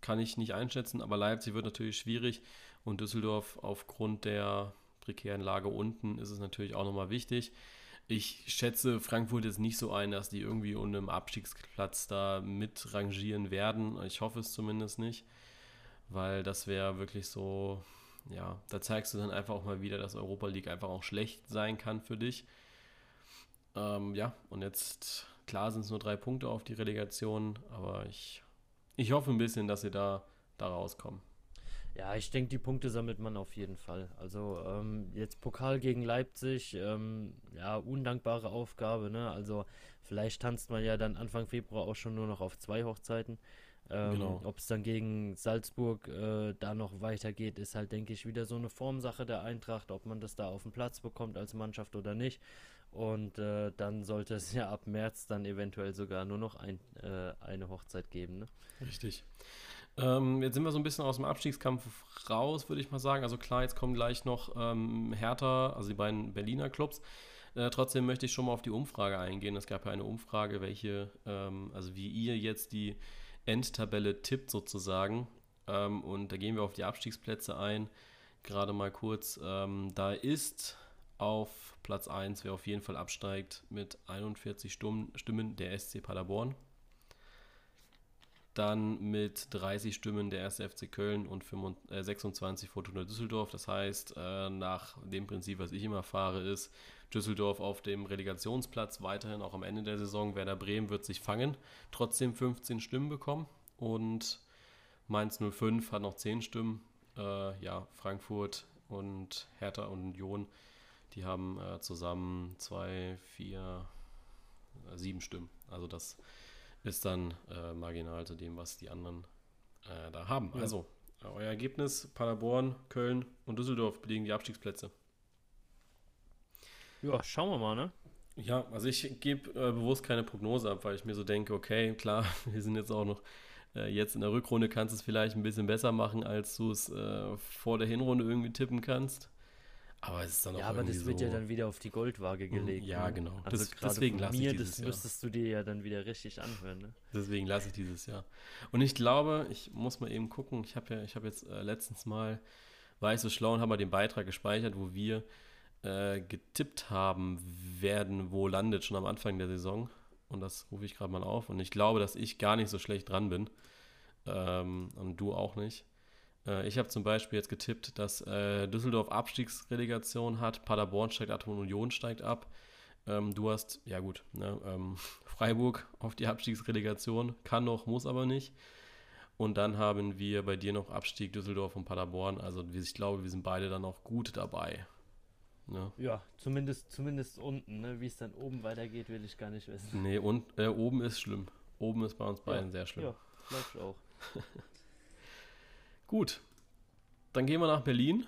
kann ich nicht einschätzen, aber Leipzig wird natürlich schwierig und Düsseldorf aufgrund der prekären Lage unten ist es natürlich auch nochmal wichtig. Ich schätze Frankfurt jetzt nicht so ein, dass die irgendwie unter dem Abstiegsplatz da mit rangieren werden. Ich hoffe es zumindest nicht, weil das wäre wirklich so, ja, da zeigst du dann einfach auch mal wieder, dass Europa League einfach auch schlecht sein kann für dich. Ähm, ja, und jetzt, klar sind es nur drei Punkte auf die Relegation, aber ich, ich hoffe ein bisschen, dass sie da, da rauskommen. Ja, ich denke, die Punkte sammelt man auf jeden Fall. Also ähm, jetzt Pokal gegen Leipzig, ähm, ja, undankbare Aufgabe, ne? Also vielleicht tanzt man ja dann Anfang Februar auch schon nur noch auf zwei Hochzeiten. Ähm, genau. Ob es dann gegen Salzburg äh, da noch weitergeht, ist halt, denke ich, wieder so eine Formsache der Eintracht, ob man das da auf den Platz bekommt als Mannschaft oder nicht. Und äh, dann sollte es ja ab März dann eventuell sogar nur noch ein, äh, eine Hochzeit geben. Ne? Richtig. Ähm, jetzt sind wir so ein bisschen aus dem Abstiegskampf raus, würde ich mal sagen. Also klar, jetzt kommen gleich noch ähm, Hertha, also die beiden Berliner Clubs. Äh, trotzdem möchte ich schon mal auf die Umfrage eingehen. Es gab ja eine Umfrage, welche, ähm, also wie ihr jetzt die Endtabelle tippt sozusagen. Ähm, und da gehen wir auf die Abstiegsplätze ein. Gerade mal kurz. Ähm, da ist auf Platz 1, wer auf jeden Fall absteigt, mit 41 Stimmen der SC Paderborn. Dann mit 30 Stimmen der 1. FC Köln und 26 äh, Fortuna Düsseldorf. Das heißt, äh, nach dem Prinzip, was ich immer fahre, ist Düsseldorf auf dem Relegationsplatz weiterhin auch am Ende der Saison. Werder Bremen wird sich fangen, trotzdem 15 Stimmen bekommen. Und Mainz 05 hat noch 10 Stimmen. Äh, ja, Frankfurt und Hertha und Union die haben äh, zusammen zwei, vier, äh, sieben Stimmen. Also das ist dann äh, marginal zu dem, was die anderen äh, da haben. Ja. Also, euer Ergebnis: Paderborn, Köln und Düsseldorf belegen die Abstiegsplätze. Ja, schauen wir mal, ne? Ja, also ich gebe äh, bewusst keine Prognose ab, weil ich mir so denke, okay, klar, wir sind jetzt auch noch äh, jetzt in der Rückrunde kannst du es vielleicht ein bisschen besser machen, als du es äh, vor der Hinrunde irgendwie tippen kannst. Aber es ist dann auch Ja, aber das wird so ja dann wieder auf die Goldwaage hm, gelegt. Ja, ne? genau. Also das, deswegen lasse ich dieses das Jahr. müsstest du dir ja dann wieder richtig anhören. Ne? Deswegen lasse ich dieses Jahr. Und ich glaube, ich muss mal eben gucken. Ich habe ja, ich habe jetzt äh, letztens mal, war ich so schlau und habe mal den Beitrag gespeichert, wo wir äh, getippt haben, werden wo landet schon am Anfang der Saison. Und das rufe ich gerade mal auf. Und ich glaube, dass ich gar nicht so schlecht dran bin. Ähm, und du auch nicht. Äh, ich habe zum Beispiel jetzt getippt, dass äh, Düsseldorf Abstiegsrelegation hat, Paderborn steigt ab und Union steigt ab. Ähm, du hast, ja gut, ne, ähm, Freiburg auf die Abstiegsrelegation, kann noch, muss aber nicht. Und dann haben wir bei dir noch Abstieg Düsseldorf und Paderborn. Also ich glaube, wir sind beide dann auch gut dabei. Ne? Ja, zumindest, zumindest unten. Ne? Wie es dann oben weitergeht, will ich gar nicht wissen. Nee, und äh, oben ist schlimm. Oben ist bei uns beiden ja, sehr schlimm. Ja, glaube ich auch. Gut, dann gehen wir nach Berlin.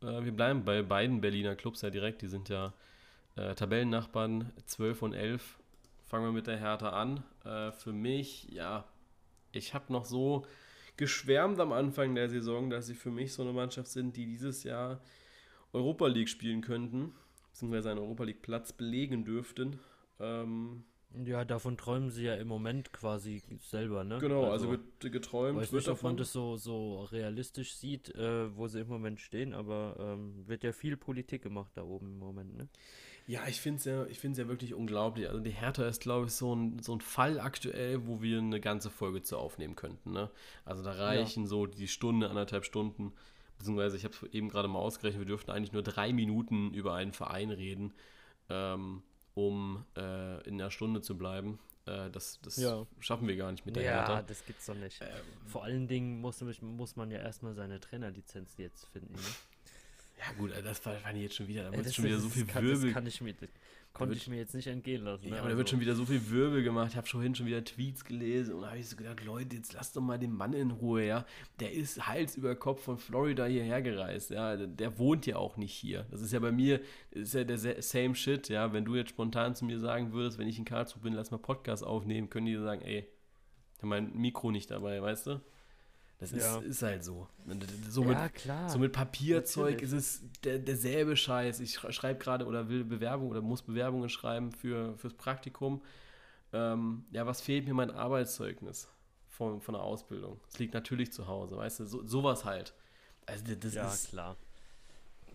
Äh, wir bleiben bei beiden Berliner Clubs ja direkt. Die sind ja äh, Tabellennachbarn 12 und 11. Fangen wir mit der Hertha an. Äh, für mich, ja, ich habe noch so geschwärmt am Anfang der Saison, dass sie für mich so eine Mannschaft sind, die dieses Jahr Europa League spielen könnten, beziehungsweise einen Europa League Platz belegen dürften. Ähm, ja, davon träumen sie ja im Moment quasi selber, ne? Genau, also, also geträumt weiß wird nicht, davon. ob man das so, so realistisch sieht, äh, wo sie im Moment stehen, aber ähm, wird ja viel Politik gemacht da oben im Moment, ne? Ja, ich finde es ja, ich find's ja wirklich unglaublich. Also die Hertha ist, glaube ich, so ein, so ein Fall aktuell, wo wir eine ganze Folge zu aufnehmen könnten. Ne? Also da reichen ja. so die Stunde, anderthalb Stunden, beziehungsweise ich habe es eben gerade mal ausgerechnet, wir dürften eigentlich nur drei Minuten über einen Verein reden. Ähm, um äh, in der Stunde zu bleiben. Äh, das das ja. schaffen wir gar nicht mit der Ja, Hertha. das gibt's doch nicht. Ähm, Vor allen Dingen muss, muss man ja erstmal seine Trainerlizenz jetzt finden. Ne? Ja gut, das fand ich jetzt schon wieder, da ja, schon wieder so viel kann, Wirbel. Das kann ich mir, Konnte ich mir jetzt nicht entgehen lassen. Ne? Ja, aber da wird also schon wieder so viel Wirbel gemacht. Ich habe vorhin schon wieder Tweets gelesen und da habe ich so gedacht, Leute, jetzt lasst doch mal den Mann in Ruhe, ja. Der ist Hals über Kopf von Florida hierher gereist, ja. Der wohnt ja auch nicht hier. Das ist ja bei mir, ist ja der same shit, ja. Wenn du jetzt spontan zu mir sagen würdest, wenn ich in Karlsruhe bin, lass mal Podcast aufnehmen, können die sagen, ey, ich habe mein Mikro nicht dabei, weißt du? Das ja. ist, ist halt so. So mit, ja, klar. So mit Papierzeug Natürlich. ist es der, derselbe Scheiß. Ich schreibe gerade oder will Bewerbung oder muss Bewerbungen schreiben für, fürs Praktikum. Ähm, ja, was fehlt mir mein Arbeitszeugnis von, von der Ausbildung? Es liegt natürlich zu Hause, weißt du, so, sowas halt. Also das ja, ist, klar.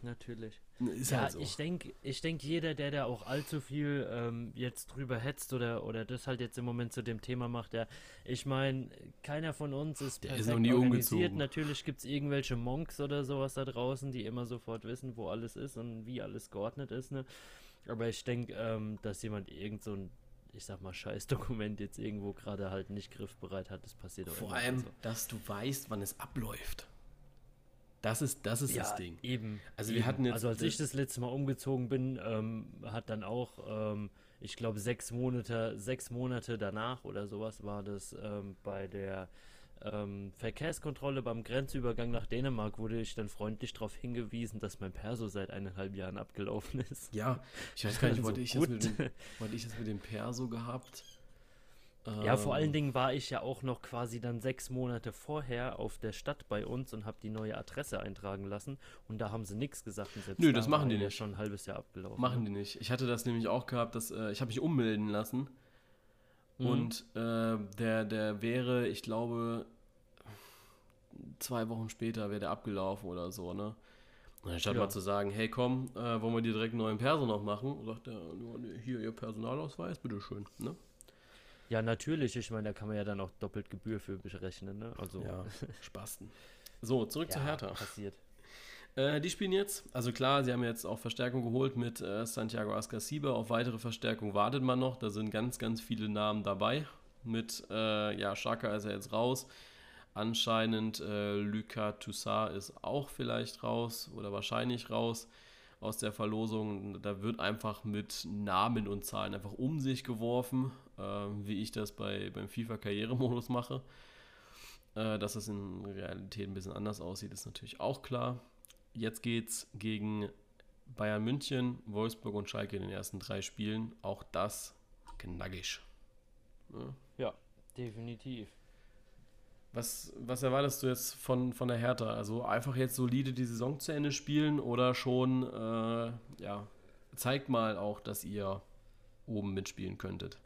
Natürlich. Ist ja, halt so. ich denke, ich denk, jeder, der da auch allzu viel ähm, jetzt drüber hetzt oder, oder das halt jetzt im Moment zu dem Thema macht, ja, ich meine, keiner von uns ist der perfekt ist noch nie organisiert. Umgezogen. Natürlich gibt es irgendwelche Monks oder sowas da draußen, die immer sofort wissen, wo alles ist und wie alles geordnet ist, ne? Aber ich denke, ähm, dass jemand irgend so ein ich sag mal, Scheißdokument jetzt irgendwo gerade halt nicht griffbereit hat, das passiert auch Vor allem, so. dass du weißt, wann es abläuft. Das ist, das ist ja, das Ding. Eben. Also eben. wir hatten jetzt. Also als ich das letzte Mal umgezogen bin, ähm, hat dann auch, ähm, ich glaube, sechs Monate, sechs Monate danach oder sowas war das ähm, bei der ähm, Verkehrskontrolle beim Grenzübergang nach Dänemark wurde ich dann freundlich darauf hingewiesen, dass mein Perso seit eineinhalb Jahren abgelaufen ist. Ja, ich weiß gar nicht, wollte, ich das mit dem, wollte ich das mit dem Perso gehabt? Ja, vor allen Ähm, Dingen war ich ja auch noch quasi dann sechs Monate vorher auf der Stadt bei uns und habe die neue Adresse eintragen lassen und da haben sie nichts gesagt. Und Nö, da das machen die ja nicht. schon ein halbes Jahr abgelaufen. Machen die nicht. Ich hatte das nämlich auch gehabt, dass äh, ich habe mich ummelden lassen Mhm. und äh, der, der wäre, ich glaube, zwei Wochen später wäre der abgelaufen oder so, ne? Und anstatt Ja. mal zu sagen, hey komm, äh, wollen wir dir direkt einen neuen Perso noch machen, sagt er, hier ihr Personalausweis, bitteschön, ne? Ja, natürlich. Ich meine, da kann man ja dann auch doppelt Gebühr für berechnen, ne? Also, Ja, Spasten. So, zurück zu ja, Hertha. passiert. Äh, die spielen jetzt, also klar, sie haben jetzt auch Verstärkung geholt mit äh, Santiago Ascasiba. Auf weitere Verstärkung wartet man noch. Da sind ganz, ganz viele Namen dabei. Mit, äh, ja, Schaka ist er jetzt raus. Anscheinend äh, Luca Toussaint ist auch vielleicht raus oder wahrscheinlich raus aus der Verlosung. Da wird einfach mit Namen und Zahlen einfach um sich geworfen, äh, wie ich das bei, beim FIFA-Karrieremodus mache. Äh, dass es in Realität ein bisschen anders aussieht, ist natürlich auch klar. Jetzt geht's gegen Bayern München, Wolfsburg und Schalke in den ersten drei Spielen. Auch das knackig. Ja. Ja, definitiv. Was, was erwartest du jetzt von, von der Hertha? Also einfach jetzt solide die Saison zu Ende spielen oder schon, äh, ja, zeigt mal auch, dass ihr oben mitspielen könntet.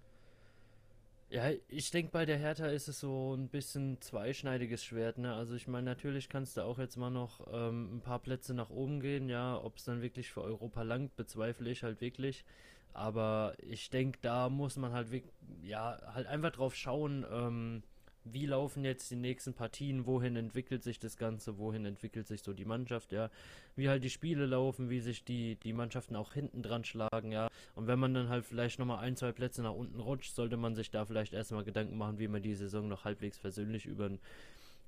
Ja, ich denke, bei der Hertha ist es so ein bisschen zweischneidiges Schwert, ne? Also ich meine, natürlich kannst du auch jetzt mal noch ähm, ein paar Plätze nach oben gehen, ja. Ob es dann wirklich für Europa langt, bezweifle ich halt wirklich. Aber ich denke, da muss man halt ja, halt einfach drauf schauen, ähm, wie laufen jetzt die nächsten Partien, wohin entwickelt sich das Ganze, wohin entwickelt sich so die Mannschaft, ja, wie halt die Spiele laufen, wie sich die, die Mannschaften auch hinten dran schlagen, ja. Und wenn man dann halt vielleicht nochmal ein, zwei Plätze nach unten rutscht, sollte man sich da vielleicht erstmal Gedanken machen, wie man die Saison noch halbwegs versöhnlich über,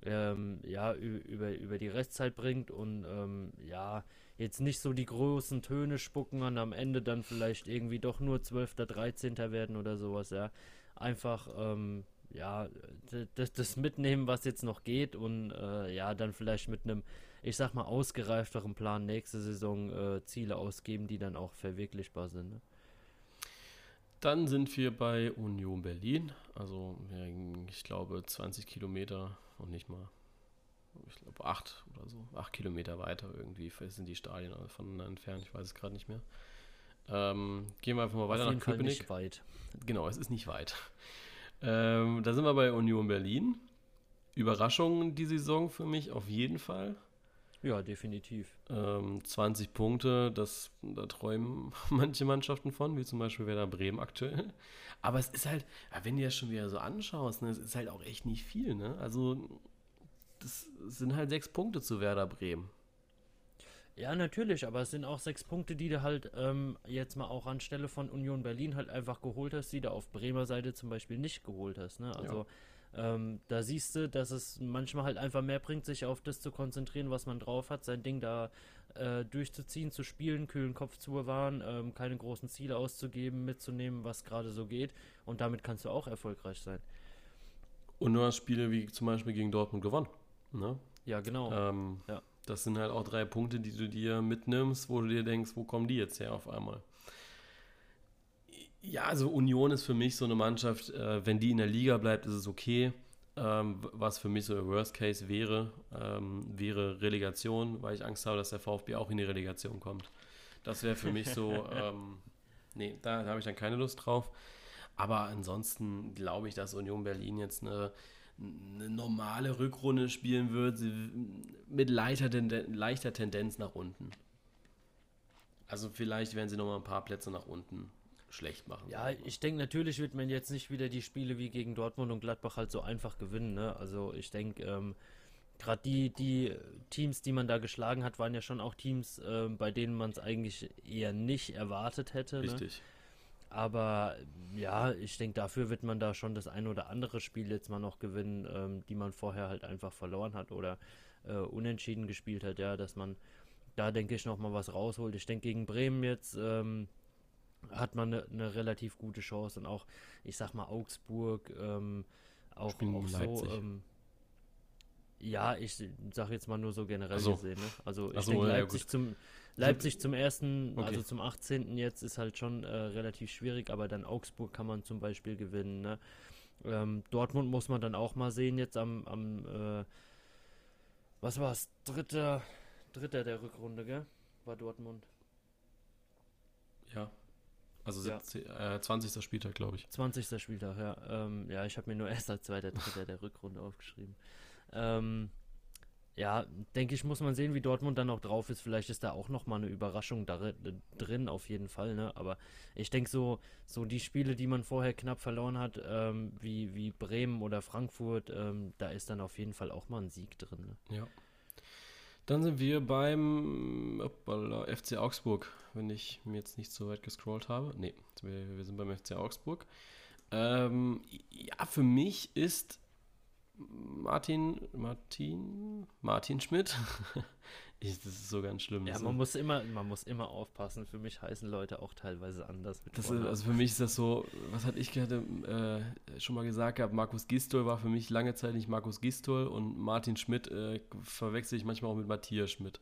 ähm, ja, über, über die Restzeit bringt und ähm, ja, jetzt nicht so die großen Töne spucken und am Ende dann vielleicht irgendwie doch nur 12., 13. werden oder sowas, ja. Einfach, ähm, ja, das, das mitnehmen, was jetzt noch geht und äh, ja, dann vielleicht mit einem, ich sag mal, ausgereifteren Plan nächste Saison äh, Ziele ausgeben, die dann auch verwirklichbar sind. Ne? Dann sind wir bei Union Berlin. Also, ich glaube, 20 Kilometer und nicht mal, ich glaube, 8 oder so. 8 Kilometer weiter irgendwie sind die Stadien voneinander entfernt. Ich weiß es gerade nicht mehr. Ähm, gehen wir einfach mal weiter Auf jeden nach Fall Köpenick. nicht weit. Genau, es ist nicht weit. Ähm, da sind wir bei Union Berlin. Überraschung die Saison für mich auf jeden Fall. Ja, definitiv. Ähm, 20 Punkte, das, da träumen manche Mannschaften von, wie zum Beispiel Werder Bremen aktuell. Aber es ist halt, wenn du das schon wieder so anschaust, ne, es ist halt auch echt nicht viel. Ne? Also, das sind halt sechs Punkte zu Werder Bremen. Ja, natürlich, aber es sind auch sechs Punkte, die du halt ähm, jetzt mal auch anstelle von Union Berlin halt einfach geholt hast, die du auf Bremer Seite zum Beispiel nicht geholt hast. Ne? Also ähm, da siehst du, dass es manchmal halt einfach mehr bringt, sich auf das zu konzentrieren, was man drauf hat, sein Ding da äh, durchzuziehen, zu spielen, kühlen Kopf zu bewahren, ähm, keine großen Ziele auszugeben, mitzunehmen, was gerade so geht. Und damit kannst du auch erfolgreich sein. Und du hast Spiele wie zum Beispiel gegen Dortmund gewonnen. Ne? Ja, genau. Ähm, Ja. Das sind halt auch drei Punkte, die du dir mitnimmst, wo du dir denkst, wo kommen die jetzt her auf einmal? Ja, also Union ist für mich so eine Mannschaft, äh, wenn die in der Liga bleibt, ist es okay. Ähm, was für mich so der Worst Case wäre, ähm, wäre Relegation, weil ich Angst habe, dass der VfB auch in die Relegation kommt. Das wäre für mich so, ähm, nee, da habe ich dann keine Lust drauf. Aber ansonsten glaube ich, dass Union Berlin jetzt eine, eine normale Rückrunde spielen wird, sie, mit leichter, Tenden- leichter Tendenz nach unten. Also vielleicht werden sie noch mal ein paar Plätze nach unten schlecht machen. Ja, ich denke, natürlich wird man jetzt nicht wieder die Spiele wie gegen Dortmund und Gladbach halt so einfach gewinnen. Ne? Also ich denke, ähm, gerade die, die Teams, die man da geschlagen hat, waren ja schon auch Teams, ähm, bei denen man es eigentlich eher nicht erwartet hätte. Ne? Aber ja, ich denke, dafür wird man da schon das ein oder andere Spiel jetzt mal noch gewinnen, ähm, die man vorher halt einfach verloren hat oder äh, unentschieden gespielt hat, ja, dass man da denke ich nochmal was rausholt. Ich denke gegen Bremen jetzt ähm, hat man eine ne relativ gute Chance und auch, ich sag mal, Augsburg, ähm, auch, auch so. Ähm, ja, ich sage jetzt mal nur so generell so. gesehen. Ne? Also ich so, denke, Leipzig, ja, zum, Leipzig zum ersten, okay. also zum 18. jetzt ist halt schon äh, relativ schwierig, aber dann Augsburg kann man zum Beispiel gewinnen. Ne? Ähm, Dortmund muss man dann auch mal sehen, jetzt am, am äh, was war es, dritter, dritter der Rückrunde, gell? War Dortmund. Ja, also ja. 17, äh, 20. Spieltag, glaube ich. 20. Spieltag, ja. Ähm, ja, ich habe mir nur erst als zweiter, dritter der Rückrunde aufgeschrieben. Ähm, ja, denke ich, muss man sehen, wie Dortmund dann auch drauf ist. Vielleicht ist da auch nochmal eine Überraschung drin, auf jeden Fall. Ne? Aber ich denke, so, so die Spiele, die man vorher knapp verloren hat, ähm, wie, wie Bremen oder Frankfurt, ähm, da ist dann auf jeden Fall auch mal ein Sieg drin. Ne? Ja. Dann sind wir beim hoppala, FC Augsburg, wenn ich mir jetzt nicht so weit gescrollt habe. Nee, wir, wir sind beim FC Augsburg. Ähm, ja, für mich ist Martin, Martin, Martin Schmidt. ich, das ist so ganz schlimm. Ja, man muss immer, man muss immer aufpassen. Für mich heißen Leute auch teilweise anders. Ist, also für mich ist das so, was hatte ich gerade äh, schon mal gesagt gehabt, Markus Gistol war für mich lange Zeit nicht Markus Gistol und Martin Schmidt äh, verwechsel ich manchmal auch mit Matthias Schmidt.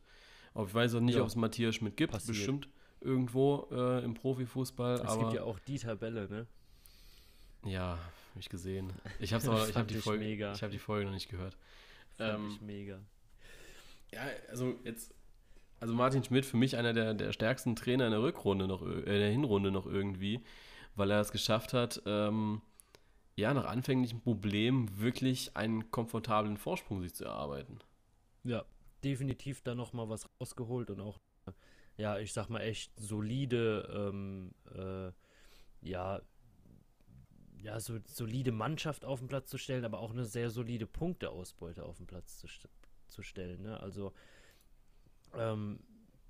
Aber ich weiß auch nicht, ja. ob es Matthias Schmidt gibt, Passiert. bestimmt irgendwo äh, im Profifußball. Es aber gibt ja auch die Tabelle, ne? Ja, habe ich gesehen. Ich habe aber, ich habe die Folge, mega. ich habe die Folge noch nicht gehört. Fand ähm, ich mega. Ja, also jetzt, also Martin Schmidt für mich einer der, der stärksten Trainer in der Rückrunde noch, äh, in der Hinrunde noch irgendwie, weil er es geschafft hat, ähm, ja, nach anfänglichen Problemen wirklich einen komfortablen Vorsprung sich zu erarbeiten. Ja, definitiv da nochmal was rausgeholt und auch, ja, ich sag mal echt solide, ähm, äh, ja, ja, so solide Mannschaft auf den Platz zu stellen, aber auch eine sehr solide Punkteausbeute auf den Platz zu, zu stellen. Ne? Also, ähm,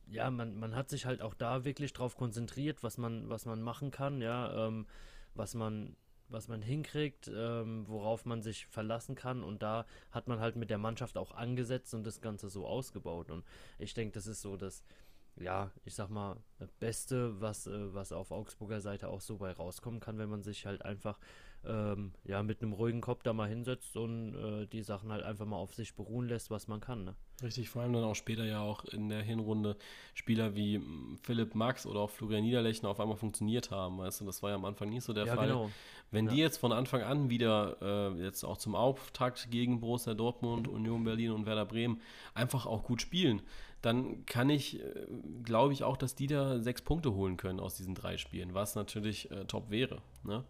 ja, man, man hat sich halt auch da wirklich drauf konzentriert, was man, was man machen kann, ja, ähm, was man, was man hinkriegt, ähm, worauf man sich verlassen kann. Und da hat man halt mit der Mannschaft auch angesetzt und das Ganze so ausgebaut. Und ich denke, das ist so das, ja, ich sag mal, das Beste, was, äh, was auf Augsburger Seite auch so bei rauskommen kann, wenn man sich halt einfach ähm, ja, mit einem ruhigen Kopf da mal hinsetzt und äh, die Sachen halt einfach mal auf sich beruhen lässt, was man kann. Ne? Richtig, vor allem dann auch später ja auch in der Hinrunde Spieler wie Philipp Max oder auch Florian Niederlechner auf einmal funktioniert haben. Weißt du, das war ja am Anfang nicht so der ja, Fall. Genau. Wenn ja. die jetzt von Anfang an wieder äh, jetzt auch zum Auftakt gegen Borussia Dortmund, Union Berlin und Werder Bremen einfach auch gut spielen, dann kann ich, äh, glaube ich, auch, dass die da sechs Punkte holen können aus diesen drei Spielen, was natürlich äh, top wäre. Ne?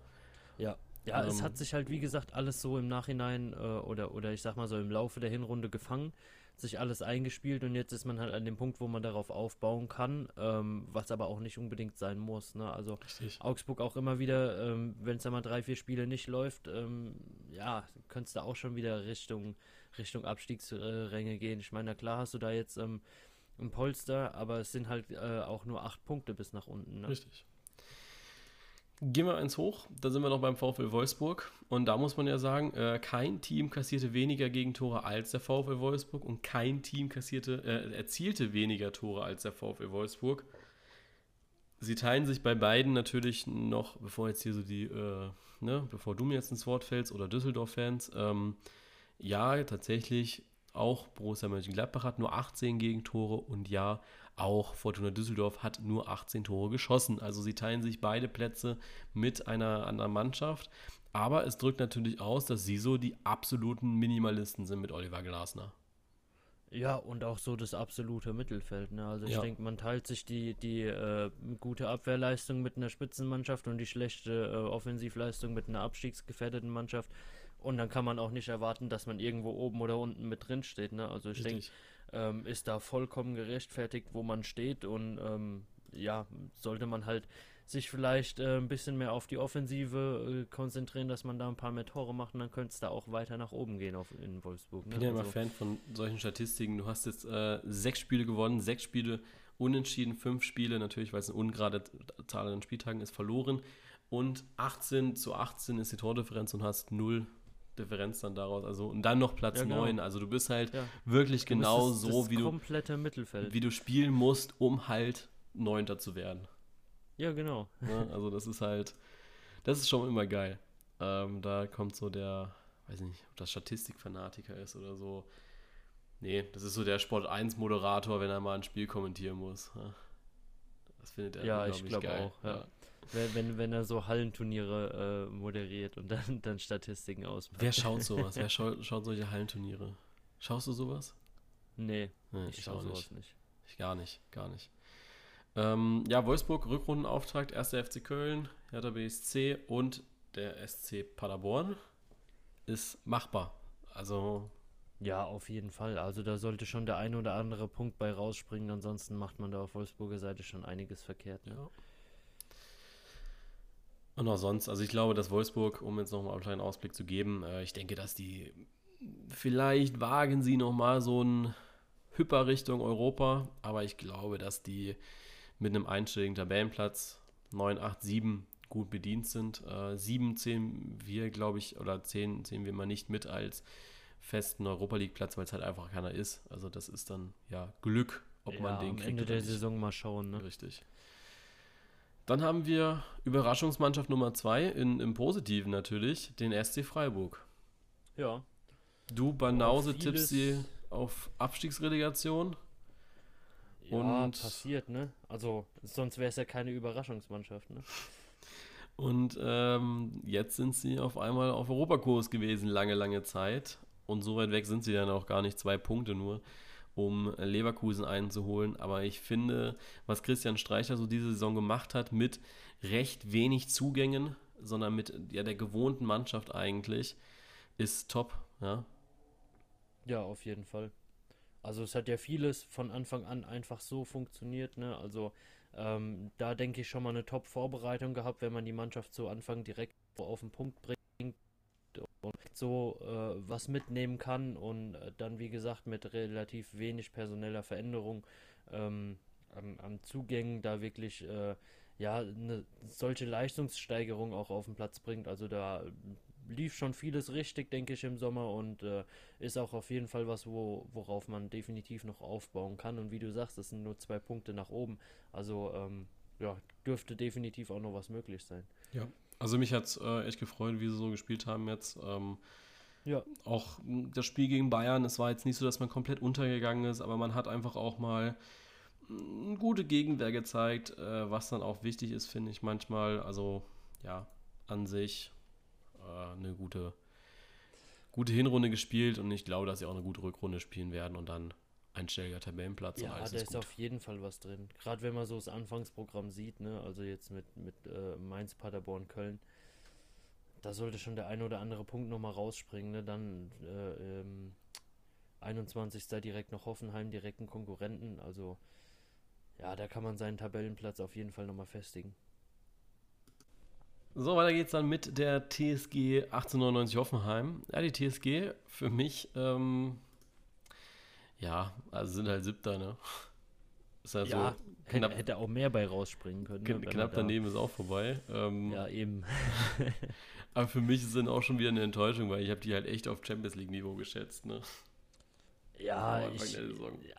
Ja, ja, ähm, es hat sich halt, wie gesagt, alles so im Nachhinein äh, oder, oder ich sag mal so im Laufe der Hinrunde gefangen, sich alles eingespielt und jetzt ist man halt an dem Punkt, wo man darauf aufbauen kann, ähm, was aber auch nicht unbedingt sein muss. Ne? Also Richtig. Augsburg auch immer wieder, ähm, wenn es da mal drei, vier Spiele nicht läuft, ähm, ja, könntest du auch schon wieder Richtung, Richtung Abstiegsränge gehen. Ich meine, na klar hast du da jetzt ähm, ein Polster, aber es sind halt äh, auch nur acht Punkte bis nach unten. Ne? Richtig. Gehen wir eins hoch, da sind wir noch beim VfL Wolfsburg. Und da muss man ja sagen, äh, kein Team kassierte weniger Gegentore als der VfL Wolfsburg und kein Team kassierte, äh, erzielte weniger Tore als der VfL Wolfsburg. Sie teilen sich bei beiden natürlich noch, bevor jetzt hier so die, äh, ne, bevor du mir jetzt ins Wort fällst oder Düsseldorf-Fans, ähm, ja, tatsächlich auch Borussia Mönchengladbach hat nur 18 Gegentore und ja, auch Fortuna Düsseldorf hat nur 18 Tore geschossen. Also sie teilen sich beide Plätze mit einer anderen Mannschaft. Aber es drückt natürlich aus, dass sie so die absoluten Minimalisten sind mit Oliver Glasner. Ja, und auch so das absolute Mittelfeld. Ne? Also ich ja. denke, man teilt sich die, die äh, gute Abwehrleistung mit einer Spitzenmannschaft und die schlechte äh, Offensivleistung mit einer abstiegsgefährdeten Mannschaft. Und dann kann man auch nicht erwarten, dass man irgendwo oben oder unten mit drin steht. Ne? Also ich denke, ähm, ist da vollkommen gerechtfertigt, wo man steht und ähm, ja, sollte man halt sich vielleicht äh, ein bisschen mehr auf die Offensive äh, konzentrieren, dass man da ein paar mehr Tore macht und dann könnte es da auch weiter nach oben gehen auf, in Wolfsburg. Ne? Ich bin ja also, immer Fan von solchen Statistiken. Du hast jetzt äh, sechs Spiele gewonnen, sechs Spiele unentschieden, fünf Spiele, natürlich, weil es eine ungerade Zahl an Spieltagen ist, verloren und 18 zu 18 ist die Tordifferenz und hast null Differenz dann daraus. Also und dann noch Platz Ja, genau. 9. Also du bist halt Ja. wirklich Du bist genau das, so, das wie du, Mittelfeld. wie du spielen musst, um halt Neunter zu werden. ja, genau. Ne? Also das ist halt, das ist schon immer geil. Ähm, da kommt so der, weiß nicht, ob das Statistikfanatiker ist oder so. Nee, das ist so der Sport 1 Moderator, wenn er mal ein Spiel kommentieren muss. Ja. Das findet er, Ja, glaub ich glaub geil. auch, ja. Wenn, wenn, wenn er so Hallenturniere äh, moderiert und dann, dann Statistiken ausmacht. Wer schaut sowas? Wer schaut, schaut solche Hallenturniere? Schaust du sowas? Nee, Nee, ich schaue sowas nicht. Ich gar nicht, gar nicht. Ähm, ja, Wolfsburg, Rückrundenauftakt, 1. FC Köln, Hertha BSC und der SC Paderborn ist machbar. Also, Ja, auf jeden Fall. Also da sollte schon der ein oder andere Punkt bei rausspringen, ansonsten macht man da auf Wolfsburger Seite schon einiges verkehrt. Ne? ja. Und auch sonst, also ich glaube, dass Wolfsburg, um jetzt nochmal einen kleinen Ausblick zu geben, äh, ich denke, dass die, vielleicht wagen sie nochmal so einen Hyper Richtung Europa, aber ich glaube, dass die mit einem einstelligen Tabellenplatz 9, 8, 7 gut bedient sind. Äh, 7 zählen wir, glaube ich, oder 10 zählen wir mal nicht mit als festen Europa League Platz, weil es halt einfach keiner ist. Also das ist dann ja Glück, ob man Ja, den am kriegt Ende oder der nicht. Saison mal schauen. Ne? Richtig. Dann haben wir Überraschungsmannschaft Nummer 2 im Positiven natürlich, den SC Freiburg. Ja. Du, Banause, tippst sie auf Abstiegsrelegation. Ja, Und- passiert, ne? Also, sonst wäre es ja keine Überraschungsmannschaft, ne? Und ähm, jetzt sind sie auf einmal auf Europakurs gewesen, lange, lange Zeit. Und so weit weg sind sie dann auch gar nicht, zwei Punkte nur, um Leverkusen einzuholen. Aber ich finde, was Christian Streicher so diese Saison gemacht hat, mit recht wenig Zugängen, sondern mit ja, der gewohnten Mannschaft eigentlich, ist top. Ja, Ja, auf jeden Fall. Also es hat ja vieles von Anfang an einfach so funktioniert, ne? Also ähm, da denke ich schon mal eine Top-Vorbereitung gehabt, wenn man die Mannschaft zu Anfang direkt auf den Punkt bringt und so äh, was mitnehmen kann und äh, dann wie gesagt mit relativ wenig personeller Veränderung ähm, an, an Zugängen da wirklich äh, ja eine solche Leistungssteigerung auch auf den Platz bringt. Also da lief schon vieles richtig, denke ich, im Sommer und äh, ist auch auf jeden Fall was, wo, worauf man definitiv noch aufbauen kann. Und wie du sagst, das sind nur zwei Punkte nach oben. Also ähm, ja, dürfte definitiv auch noch was möglich sein. Also mich hat es äh, echt gefreut, wie sie so gespielt haben jetzt. Ähm, Ja. Auch mh, das Spiel gegen Bayern, es war jetzt nicht so, dass man komplett untergegangen ist, aber man hat einfach auch mal eine gute Gegenwehr gezeigt, äh, was dann auch wichtig ist, finde ich manchmal. Also ja, an sich äh, eine gute, gute Hinrunde gespielt und ich glaube, dass sie auch eine gute Rückrunde spielen werden und dann einstelliger Tabellenplatz Ja, da ist ist auf jeden Fall was drin. Gerade wenn man so das Anfangsprogramm sieht, ne, also jetzt mit, mit äh, Mainz, Paderborn, Köln, da sollte schon der ein oder andere Punkt nochmal rausspringen, ne? Dann äh, ähm, 21. direkt noch Hoffenheim, direkten Konkurrenten, also ja, da kann man seinen Tabellenplatz auf jeden Fall nochmal festigen. So, weiter geht's dann mit der TSG 1899 Hoffenheim. Ja, die TSG für mich, ähm, ja, also sind halt Siebter, ne? Ist halt ja, so hätte, knapp, hätte auch mehr bei rausspringen können. ne, knapp da- daneben ist auch vorbei. Ähm, Ja, eben. Aber für mich ist dann auch schon wieder eine Enttäuschung, weil ich habe die halt echt auf Champions League Niveau geschätzt, ne? Ja, ich,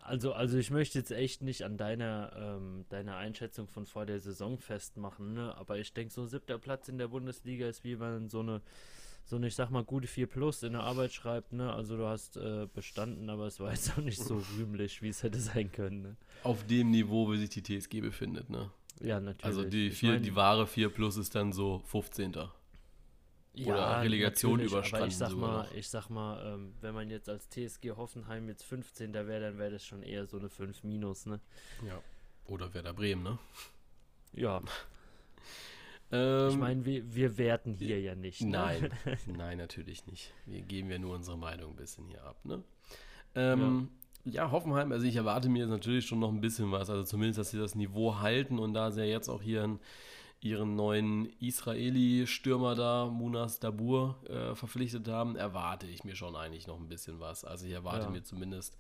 also, also ich möchte jetzt echt nicht an deiner, ähm, deiner Einschätzung von vor der Saison festmachen, ne? Aber ich denke, so ein siebter Platz in der Bundesliga ist wie wenn man so eine, so eine, ich sag mal, gute 4 Plus in der Arbeit schreibt, ne? Also du hast äh, bestanden, aber es war jetzt auch nicht so rühmlich, wie es hätte sein können, ne? Auf dem Niveau, wie sich die TSG befindet, ne? Ja, natürlich. Also die, Ich vier, mein, die wahre 4 Plus ist dann so 15. oder Relegation überstanden Ich sag mal, noch. ich sag mal, ähm, wenn man jetzt als TSG Hoffenheim jetzt 15. wäre, dann wäre das schon eher so eine 5 minus, ne? Ja. Oder Werder Bremen, ne? Ja, Ähm, ich meine, wir, wir werten hier ja nicht. Ne? Nein, nein, natürlich nicht. Wir geben ja nur unsere Meinung ein bisschen hier ab, ne? Ähm, ja. Hoffenheim, also ich erwarte mir jetzt natürlich schon noch ein bisschen was. Also zumindest, dass sie das Niveau halten und da sie ja jetzt auch hier einen, ihren neuen Israeli-Stürmer da, Munas Dabur, äh, verpflichtet haben, erwarte ich mir schon eigentlich noch ein bisschen was. Also ich erwarte Ja. mir zumindest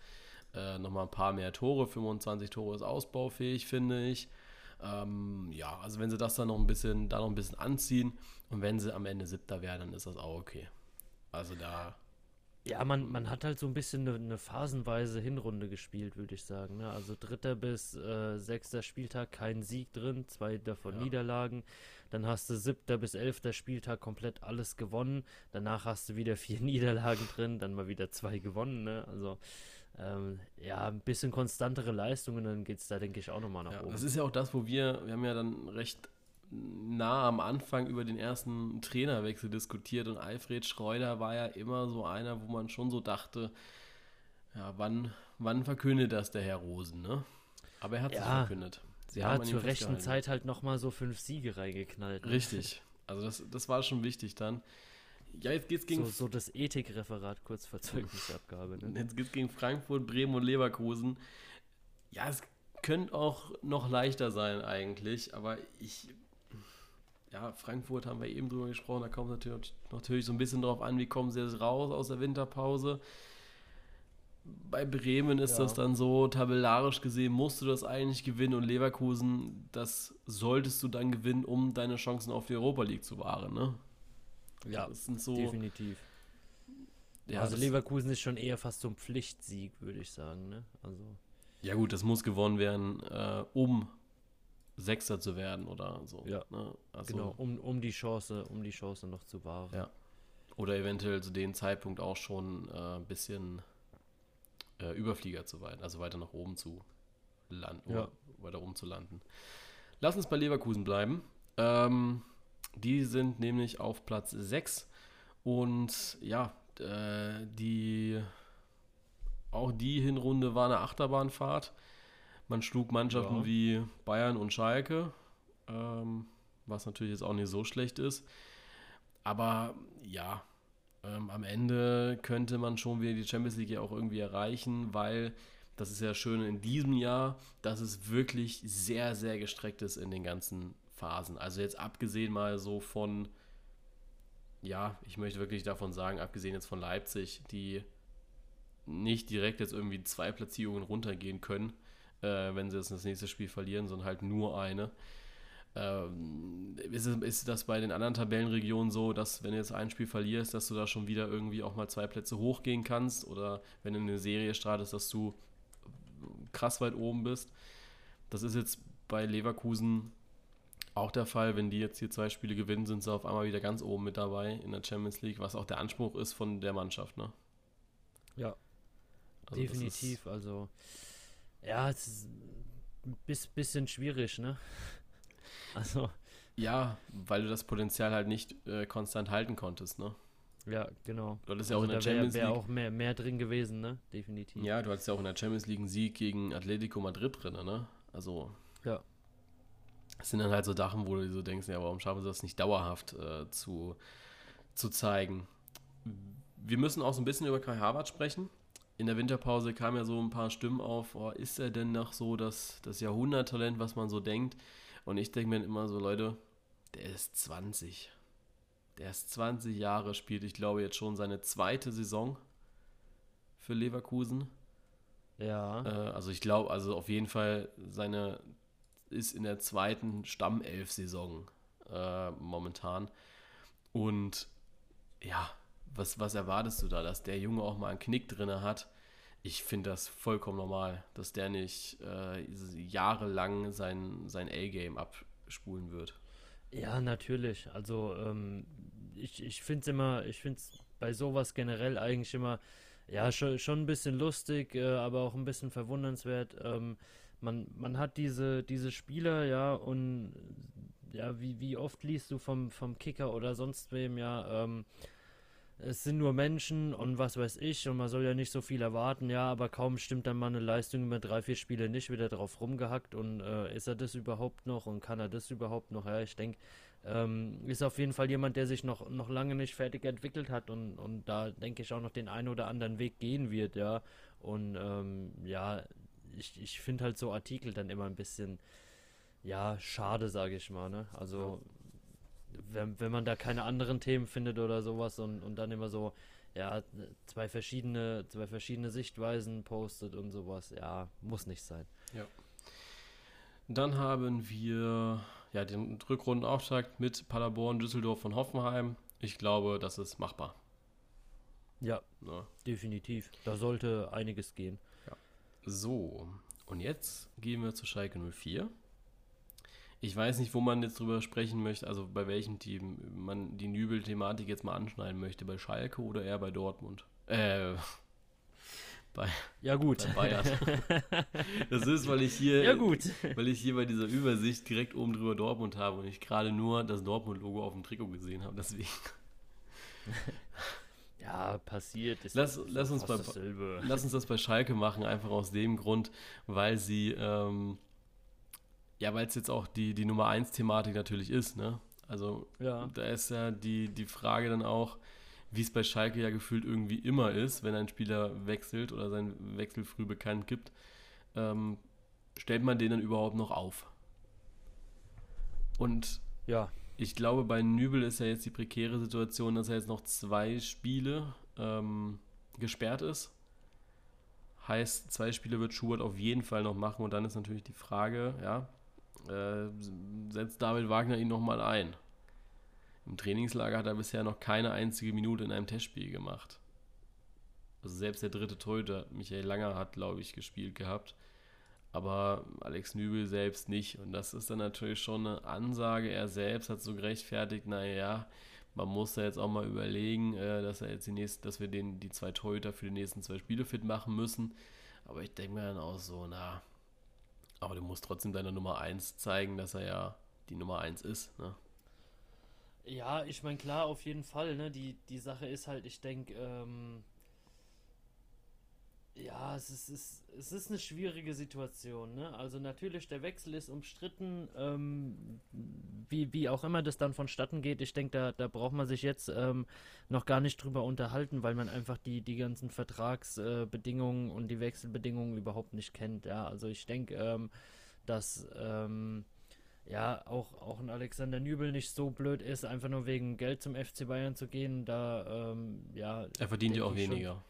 äh, noch mal ein paar mehr Tore. 25 Tore ist ausbaufähig, finde ich. Ähm, ja, also wenn sie das dann noch ein bisschen, da noch ein bisschen anziehen und wenn sie am Ende Siebter werden, dann ist das auch okay. Also da. Ja, man, man hat halt so ein bisschen eine, eine phasenweise Hinrunde gespielt, würde ich sagen. Ne? Also dritter bis äh, sechster Spieltag kein Sieg drin, zwei davon ja. Niederlagen. Dann hast du siebter bis elfter Spieltag komplett alles gewonnen. Danach hast du wieder vier Niederlagen drin, dann mal wieder zwei gewonnen. Ne? Also ähm, ja, ein bisschen konstantere Leistungen, dann geht es da, denke ich, auch nochmal nach ja, oben. Das ist ja auch das, wo wir, wir haben ja dann recht nah am Anfang über den ersten Trainerwechsel diskutiert und Alfred Schreuder war ja immer so einer, wo man schon so dachte, ja, wann, wann verkündet das der Herr Rosen, ne? Aber er hat es ja, verkündet. Sie ja, zur rechten Zeit halt nochmal so fünf Siege reingeknallt. Ne? Richtig. Also das, das war schon wichtig dann. Ja, jetzt geht's gegen. So, so das Ethikreferat kurz vor Zeugnisabgabe. Ne? Jetzt geht's gegen Frankfurt, Bremen und Leverkusen. Ja, es könnte auch noch leichter sein eigentlich, aber ich ja, Frankfurt haben wir eben drüber gesprochen, da kommt natürlich, natürlich so ein bisschen drauf an, wie kommen sie jetzt raus aus der Winterpause. Bei Bremen ist ja. das dann so, tabellarisch gesehen musst du das eigentlich gewinnen und Leverkusen, das solltest du dann gewinnen, um deine Chancen auf die Europa League zu wahren, ne? Ja, das sind so, definitiv. Ja, also Leverkusen ist schon eher fast so ein Pflichtsieg, würde ich sagen, ne? Also. Ja gut, das muss gewonnen werden, äh, um Sechster zu werden oder so. Ja, ne? also, genau, um, um die Chance, um die Chance noch zu wahren. Ja. Oder eventuell zu dem Zeitpunkt auch schon äh, ein bisschen äh, Überflieger zu werden, also weiter nach oben zu landen, ja. weiter oben zu landen. Lass uns bei Leverkusen bleiben. Ähm, die sind nämlich auf Platz 6 und ja, äh, die auch die Hinrunde war eine Achterbahnfahrt. Man schlug Mannschaften ja. wie Bayern und Schalke, ähm, was natürlich jetzt auch nicht so schlecht ist. Aber ja, ähm, am Ende könnte man schon wieder die Champions League ja auch irgendwie erreichen, weil das ist ja schön in diesem Jahr, dass es wirklich sehr, sehr gestreckt ist in den ganzen Phasen. Also jetzt abgesehen mal so von, ja, ich möchte wirklich davon sagen, abgesehen jetzt von Leipzig, die nicht direkt jetzt irgendwie zwei Platzierungen runtergehen können, äh, wenn sie jetzt das nächste Spiel verlieren, sondern halt nur eine. Ähm, ist, ist das bei den anderen Tabellenregionen so, dass wenn du jetzt ein Spiel verlierst, dass du da schon wieder irgendwie auch mal zwei Plätze hochgehen kannst oder wenn du eine Serie startest, dass du krass weit oben bist. Das ist jetzt bei Leverkusen auch der Fall. Wenn die jetzt hier zwei Spiele gewinnen, sind sie auf einmal wieder ganz oben mit dabei in der Champions League, was auch der Anspruch ist von der Mannschaft. Ne? Ja, also definitiv. Also ja, es ist ein bisschen schwierig, ne? Also. Ja, weil du das Potenzial halt nicht äh, konstant halten konntest, ne? Ja, genau. Du hattest ja also auch in der Champions wär, wär League. auch mehr, mehr drin gewesen, ne? Definitiv. Ja, du hattest ja auch in der Champions League einen Sieg gegen Atletico Madrid drin, ne? Also. Ja. Das sind dann halt so Sachen, wo du so denkst, ja, warum schaffen sie das nicht dauerhaft äh, zu, zu zeigen? Wir müssen auch so ein bisschen über Kai Harvard sprechen in der Winterpause kamen ja so ein paar Stimmen auf, oh, ist er denn noch so das, das Jahrhunderttalent, was man so denkt? Und ich denke mir immer so, Leute, der ist 20. Der ist 20 Jahre, spielt, ich glaube, jetzt schon seine zweite Saison für Leverkusen. Ja. Äh, also ich glaube, also auf jeden Fall seine ist in der zweiten Stammelf-Saison äh, momentan. Und ja, was, was erwartest du da, dass der Junge auch mal einen Knick drin hat? Ich finde das vollkommen normal, dass der nicht äh, jahrelang sein, sein A-Game abspulen wird. Ja, natürlich. Also ähm, ich, ich finde es immer, ich finde es bei sowas generell eigentlich immer, ja, schon, schon ein bisschen lustig, äh, aber auch ein bisschen verwundernswert. Ähm, man, man hat diese, diese Spieler, ja, und ja, wie, wie oft liest du vom, vom Kicker oder sonst wem, ja, ähm, es sind nur Menschen und was weiß ich und man soll ja nicht so viel erwarten, ja, aber kaum stimmt dann mal eine Leistung über drei, vier Spiele nicht wieder drauf rumgehackt und äh, ist er das überhaupt noch und kann er das überhaupt noch? Ja, ich denke, ähm, ist auf jeden Fall jemand, der sich noch, noch lange nicht fertig entwickelt hat und, und da denke ich auch noch den einen oder anderen Weg gehen wird, ja. Und ähm, ja, ich, ich finde halt so Artikel dann immer ein bisschen, ja, schade, sage ich mal, ne? Also wenn, wenn man da keine anderen Themen findet oder sowas und, und dann immer so, ja, zwei verschiedene, zwei verschiedene Sichtweisen postet und sowas, ja, muss nicht sein. Ja. Dann haben wir ja den Rückrundenauftakt mit Paderborn, Düsseldorf und Hoffenheim. Ich glaube, das ist machbar. Ja, ja, definitiv. Da sollte einiges gehen. So, und jetzt gehen wir zu Schalke 04. Ich weiß nicht, wo man jetzt drüber sprechen möchte, also bei welchem Team man die Nübel-Thematik jetzt mal anschneiden möchte, bei Schalke oder eher bei Dortmund. Äh, bei, ja gut. Bei Bayern. Das ist, weil ich hier, ja gut. weil ich hier bei dieser Übersicht direkt oben drüber Dortmund habe und ich gerade nur das Dortmund-Logo auf dem Trikot gesehen habe, deswegen. Ja, passiert. Ist lass, lass, uns bei, lass uns das bei Schalke machen, einfach aus dem Grund, weil sie, ähm, ja, weil es jetzt auch die, die Nummer 1 Thematik natürlich ist, ne? Also ja. da ist ja die, die Frage dann auch, wie es bei Schalke ja gefühlt irgendwie immer ist, wenn ein Spieler wechselt oder seinen Wechsel früh bekannt gibt, ähm, stellt man den dann überhaupt noch auf? Und ja. Ich glaube, bei Nübel ist ja jetzt die prekäre Situation, dass er jetzt noch zwei Spiele ähm, gesperrt ist. Heißt, zwei Spiele wird Schubert auf jeden Fall noch machen und dann ist natürlich die Frage, ja, äh, setzt David Wagner ihn nochmal ein? Im Trainingslager hat er bisher noch keine einzige Minute in einem Testspiel gemacht. Also selbst der dritte Torhüter, Michael Langer, hat, glaube ich, gespielt gehabt. Aber Alex Nübel selbst nicht. Und das ist dann natürlich schon eine Ansage. Er selbst hat so gerechtfertigt, naja, man muss da jetzt auch mal überlegen, äh, dass er jetzt die nächsten, dass wir den, die zwei Torhüter für die nächsten zwei Spiele fit machen müssen. Aber ich denke mir dann auch so, na, aber du musst trotzdem deiner Nummer 1 zeigen, dass er ja die Nummer 1 ist. Ne? Ja, ich meine, klar, auf jeden Fall. Ne? Die, die Sache ist halt, ich denke, ähm, ja, es ist, es, es ist eine schwierige Situation. Ne? Also natürlich, der Wechsel ist umstritten, ähm, wie, wie auch immer das dann vonstatten geht. Ich denke, da, da braucht man sich jetzt ähm, noch gar nicht drüber unterhalten, weil man einfach die, die ganzen Vertragsbedingungen äh, und die Wechselbedingungen überhaupt nicht kennt. Ja, also ich denke, ähm, dass ähm, ja, auch, auch ein Alexander Nübel nicht so blöd ist, einfach nur wegen Geld zum FC Bayern zu gehen. Da, ähm, ja. Er verdient ja auch weniger.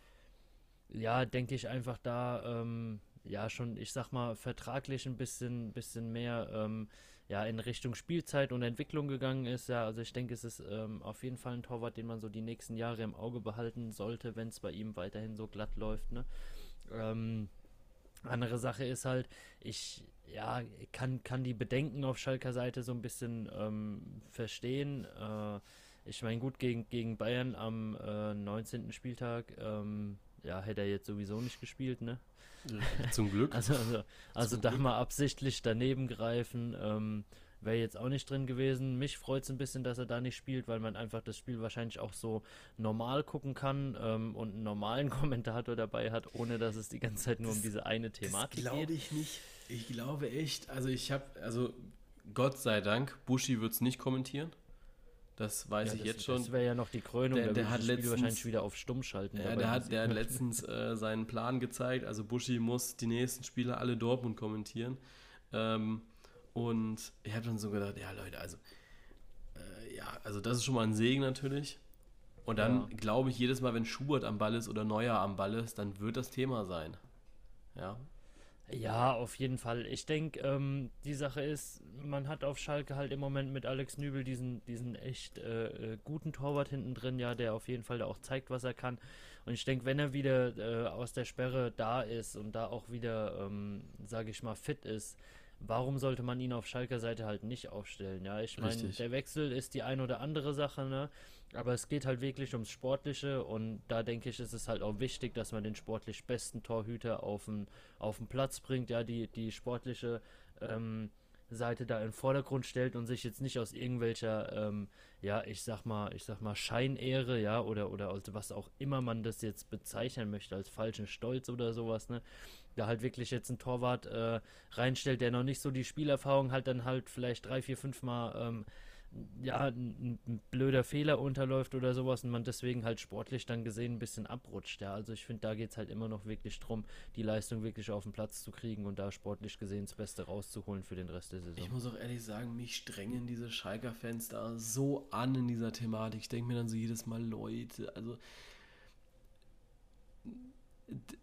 Ja, denke ich einfach da, ähm, ja, schon, ich sag mal, vertraglich ein bisschen, bisschen mehr, ähm, ja, in Richtung Spielzeit und Entwicklung gegangen ist. Ja, also ich denke, es ist ähm, auf jeden Fall ein Torwart, den man so die nächsten Jahre im Auge behalten sollte, wenn es bei ihm weiterhin so glatt läuft, ne? Ähm, andere Sache ist halt, ich, ja, kann, kann die Bedenken auf Schalker Seite so ein bisschen ähm, verstehen. Äh, ich meine, gut, gegen, gegen Bayern am äh, 19. Spieltag, ähm, ja, hätte er jetzt sowieso nicht gespielt, ne? Zum Glück. also, also, also da Glück. mal absichtlich daneben greifen. Ähm, wäre jetzt auch nicht drin gewesen. Mich freut es ein bisschen, dass er da nicht spielt, weil man einfach das Spiel wahrscheinlich auch so normal gucken kann ähm, und einen normalen Kommentator dabei hat, ohne dass es die ganze Zeit nur das, um diese eine Thematik geht. Glaube ich nicht. Ich glaube echt. Also ich habe, also Gott sei Dank, Bushi wird es nicht kommentieren. Das weiß ja, ich das, jetzt schon. Das wäre ja noch die Krönung. Der, der hat das letztens, wahrscheinlich wieder auf Stumm schalten. Ja, der hat, der hat letztens äh, seinen Plan gezeigt. Also Bushi muss die nächsten Spiele alle Dortmund kommentieren. Ähm, und ich habe dann so gedacht, ja Leute, also äh, ja, also das ist schon mal ein Segen natürlich. Und dann ja. glaube ich, jedes Mal, wenn Schubert am Ball ist oder Neuer am Ball ist, dann wird das Thema sein. Ja. Ja, auf jeden Fall. Ich denke, ähm, die Sache ist, man hat auf Schalke halt im Moment mit Alex Nübel diesen, diesen echt äh, äh guten Torwart hinten drin, ja, der auf jeden Fall da auch zeigt, was er kann. Und ich denke, wenn er wieder äh, aus der Sperre da ist und da auch wieder, ähm, sage ich mal, fit ist, warum sollte man ihn auf Schalker Seite halt nicht aufstellen? Ja, ich meine, der Wechsel ist die ein oder andere Sache, ne? Aber es geht halt wirklich ums Sportliche und da denke ich, ist es halt auch wichtig, dass man den sportlich besten Torhüter auf den, auf den Platz bringt, ja, die, die sportliche ähm, Seite da im Vordergrund stellt und sich jetzt nicht aus irgendwelcher, ähm, ja, ich sag mal, ich sag mal, Scheinehre, ja, oder, oder also was auch immer man das jetzt bezeichnen möchte, als falschen Stolz oder sowas, ne, da halt wirklich jetzt ein Torwart äh, reinstellt, der noch nicht so die Spielerfahrung hat, dann halt vielleicht drei, vier, fünf Mal ähm, ja, ein, ein, blöder Fehler unterläuft oder sowas und man deswegen halt sportlich dann gesehen ein bisschen abrutscht. Ja, also ich finde, da geht es halt immer noch wirklich drum, die Leistung wirklich auf den Platz zu kriegen und da sportlich gesehen das Beste rauszuholen für den Rest der Saison. Ich muss auch ehrlich sagen, mich strengen diese Schalker-Fans da so an in dieser Thematik. Ich denke mir dann so jedes Mal, Leute, also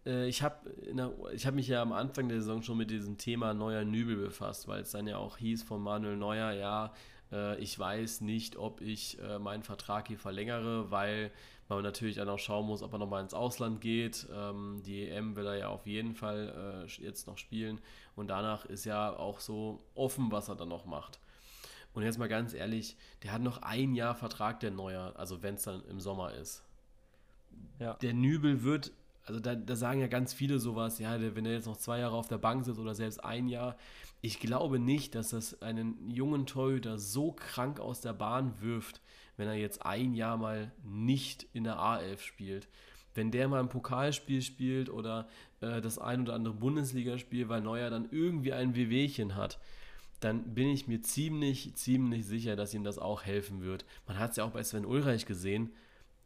äh, ich habe hab mich ja am Anfang der Saison schon mit diesem Thema neuer Nübel befasst, weil es dann ja auch hieß von Manuel Neuer, ja, äh, ich weiß nicht, ob ich äh, meinen Vertrag hier verlängere, weil man natürlich dann auch schauen muss, ob er nochmal ins Ausland geht. Ähm, die EM will er ja auf jeden Fall äh, jetzt noch spielen und danach ist ja auch so offen, was er dann noch macht. Und jetzt mal ganz ehrlich, der hat noch ein Jahr Vertrag, der Neuer, also wenn es dann im Sommer ist. Ja. Der Nübel wird, also da, da, sagen ja ganz viele sowas, ja, wenn er jetzt noch zwei Jahre auf der Bank sitzt oder selbst ein Jahr, ich glaube nicht, dass das einen jungen Torhüter so krank aus der Bahn wirft, wenn er jetzt ein Jahr mal nicht in der A11 spielt. Wenn der mal ein Pokalspiel spielt oder äh, das ein oder andere Bundesligaspiel, weil Neuer dann irgendwie ein Wehwehchen hat, dann bin ich mir ziemlich, ziemlich sicher, dass ihm das auch helfen wird. Man hat es ja auch bei Sven Ulreich gesehen.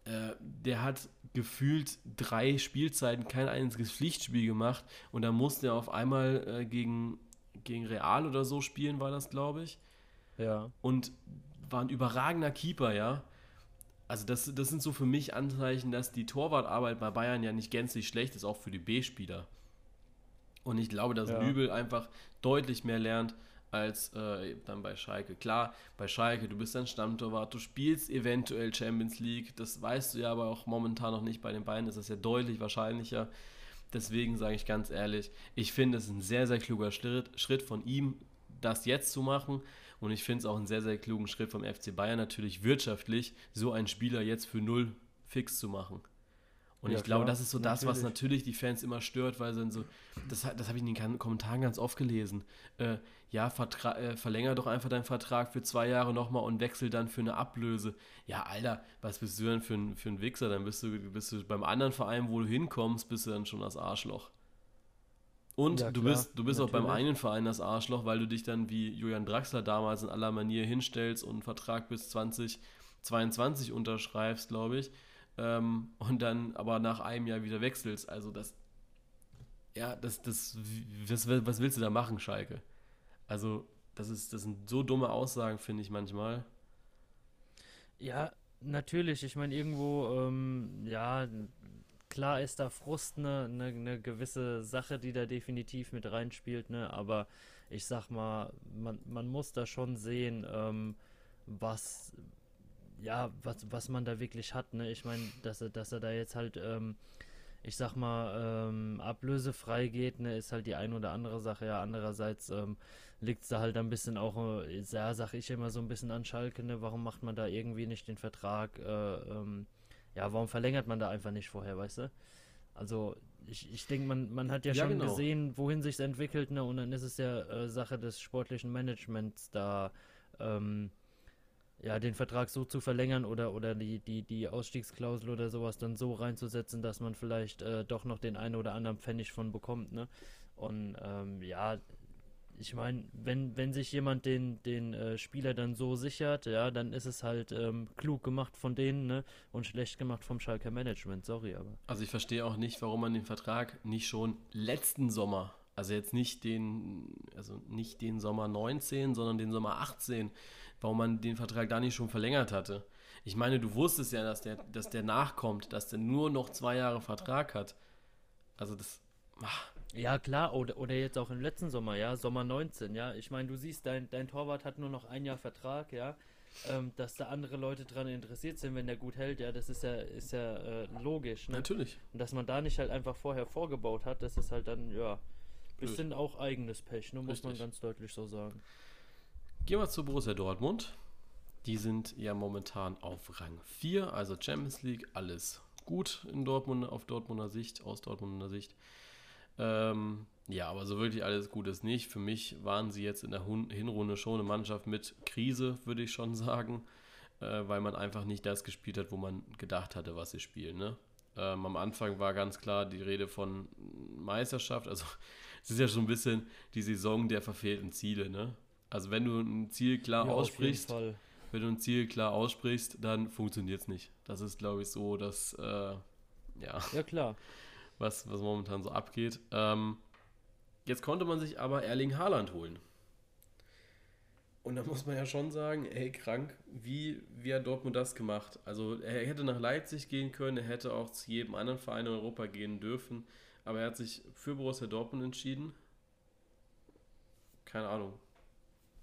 Äh, der hat gefühlt drei Spielzeiten kein einziges Pflichtspiel gemacht und dann musste er auf einmal äh, gegen, gegen Real oder so spielen, war das, glaube ich. Ja. Und war ein überragender Keeper, ja. Also das, das sind so für mich Anzeichen, dass die Torwartarbeit bei Bayern ja nicht gänzlich schlecht ist, auch für die B-Spieler. Und ich glaube, dass ja. Nübel einfach deutlich mehr lernt als äh, dann bei Schalke. Klar, bei Schalke, du bist ein Stammtorwart, du spielst eventuell Champions League, das weißt du ja aber auch momentan noch nicht. Bei den beiden ist ja deutlich wahrscheinlicher. Deswegen sage ich ganz ehrlich, ich finde es ein sehr, sehr kluger Schritt, Schritt von ihm, das jetzt zu machen. Und ich finde es auch einen sehr, sehr klugen Schritt vom FC Bayern natürlich wirtschaftlich, so einen Spieler jetzt für null fix zu machen. Und ja, ich glaube, das ist so natürlich. das, was natürlich die Fans immer stört, weil sie dann so, das, das habe ich in den Kommentaren ganz oft gelesen. Äh, ja, Vertra äh, verlänger doch einfach deinen Vertrag für zwei Jahre nochmal und wechsel dann für eine Ablöse. Ja, Alter, was bist du denn für ein, für ein Wichser? Dann bist du, bist du beim anderen Verein, wo du hinkommst, bist du dann schon das Arschloch. Und ja, du bist, du bist auch beim einen Verein das Arschloch, weil du dich dann wie Julian Draxler damals in aller Manier hinstellst und einen Vertrag bis 2022 unterschreibst, glaube ich ähm, und dann aber nach einem Jahr wieder wechselst. Also das, ja, das, das, was, was willst du da machen, Schalke? Also das ist, das sind so dumme Aussagen, finde ich manchmal. Ja, natürlich. Ich meine, irgendwo, ähm, ja, klar ist da Frust eine, eine, eine, gewisse Sache, die da definitiv mit reinspielt, ne? Aber ich sag mal, man, man muss da schon sehen, ähm, was, ja, was, was man da wirklich hat. Ne? Ich meine, dass er, dass er da jetzt halt, ähm, ich sag mal, ähm, ablösefrei geht, ne, ist halt die ein oder andere Sache. Ja, andererseits ähm, liegt es da halt ein bisschen auch, äh, ja, sag ich immer so ein bisschen an Schalke, ne? warum macht man da irgendwie nicht den Vertrag, äh, ähm, ja, warum verlängert man da einfach nicht vorher, weißt du? Also ich, ich denke, man, man hat ja, ja schon genau. gesehen, wohin sich entwickelt, ne? Und dann ist es ja äh, Sache des sportlichen Managements da, ähm, ja, den Vertrag so zu verlängern oder, oder die, die, die Ausstiegsklausel oder sowas dann so reinzusetzen, dass man vielleicht äh, doch noch den einen oder anderen Pfennig von bekommt, ne? Und ähm, ja, ich meine, wenn, wenn sich jemand den, den äh, Spieler dann so sichert, ja, dann ist es halt ähm, klug gemacht von denen, ne? Und schlecht gemacht vom Schalker Management, sorry, aber. Also ich verstehe auch nicht, warum man den Vertrag nicht schon letzten Sommer, also jetzt nicht den, also nicht den Sommer 19, sondern den Sommer 18 warum man den Vertrag da nicht schon verlängert hatte. Ich meine, du wusstest ja, dass der, dass der nachkommt, dass der nur noch zwei Jahre Vertrag hat. Also das. Ach. Ja, klar, oder, oder jetzt auch im letzten Sommer, ja, Sommer 19, ja. Ich meine, du siehst, dein, dein Torwart hat nur noch ein Jahr Vertrag, ja. Ähm, dass da andere Leute dran interessiert sind, wenn der gut hält, ja, das ist ja, ist ja äh, logisch. Ne? Natürlich. Und dass man da nicht halt einfach vorher vorgebaut hat, das ist halt dann, ja, bisschen auch eigenes Pech, ne, muss Richtig. man ganz deutlich so sagen. Gehen wir zu Borussia Dortmund. Die sind ja momentan auf Rang 4, also Champions League, alles gut in Dortmund, auf Dortmunder Sicht, aus Dortmunder Sicht. Ähm, ja, aber so wirklich alles gut ist nicht. Für mich waren sie jetzt in der Hinrunde schon eine Mannschaft mit Krise, würde ich schon sagen, äh, weil man einfach nicht das gespielt hat, wo man gedacht hatte, was sie spielen. Ne? Ähm, am Anfang war ganz klar die Rede von Meisterschaft. Also es ist ja schon ein bisschen die Saison der verfehlten Ziele. Ne? Also wenn du ein Ziel klar ja, aussprichst, wenn du ein Ziel klar aussprichst, dann funktioniert es nicht. Das ist, glaube ich, so, dass äh, ja, ja klar, was, was momentan so abgeht. Ähm, jetzt konnte man sich aber Erling Haaland holen. Und da muss man ja schon sagen, ey, krank, wie, wie hat Dortmund das gemacht? Also er hätte nach Leipzig gehen können, er hätte auch zu jedem anderen Verein in Europa gehen dürfen, aber er hat sich für Borussia Dortmund entschieden. Keine Ahnung.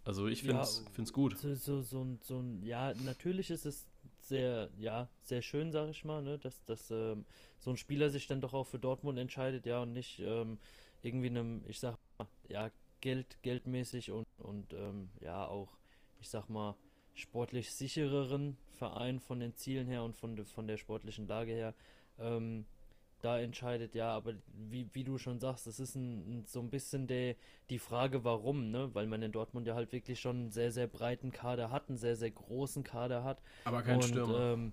Also ich finde es ja, gut. So, so, so, so ein, ja, natürlich ist es sehr, ja, sehr schön, sag ich mal, ne, dass, dass ähm, so ein Spieler sich dann doch auch für Dortmund entscheidet, ja, und nicht ähm, irgendwie einem, ich sag mal, ja, Geld, geldmäßig und, und ähm, ja auch, ich sag mal, sportlich sichereren Verein von den Zielen her und von, de, von der sportlichen Lage her ähm, da entscheidet, ja, aber wie, wie du schon sagst, das ist ein, so ein bisschen de, die Frage, warum, ne? Weil man in Dortmund ja halt wirklich schon einen sehr, sehr breiten Kader hat, einen sehr, sehr großen Kader hat. Aber kein und, Stürmer. Ähm,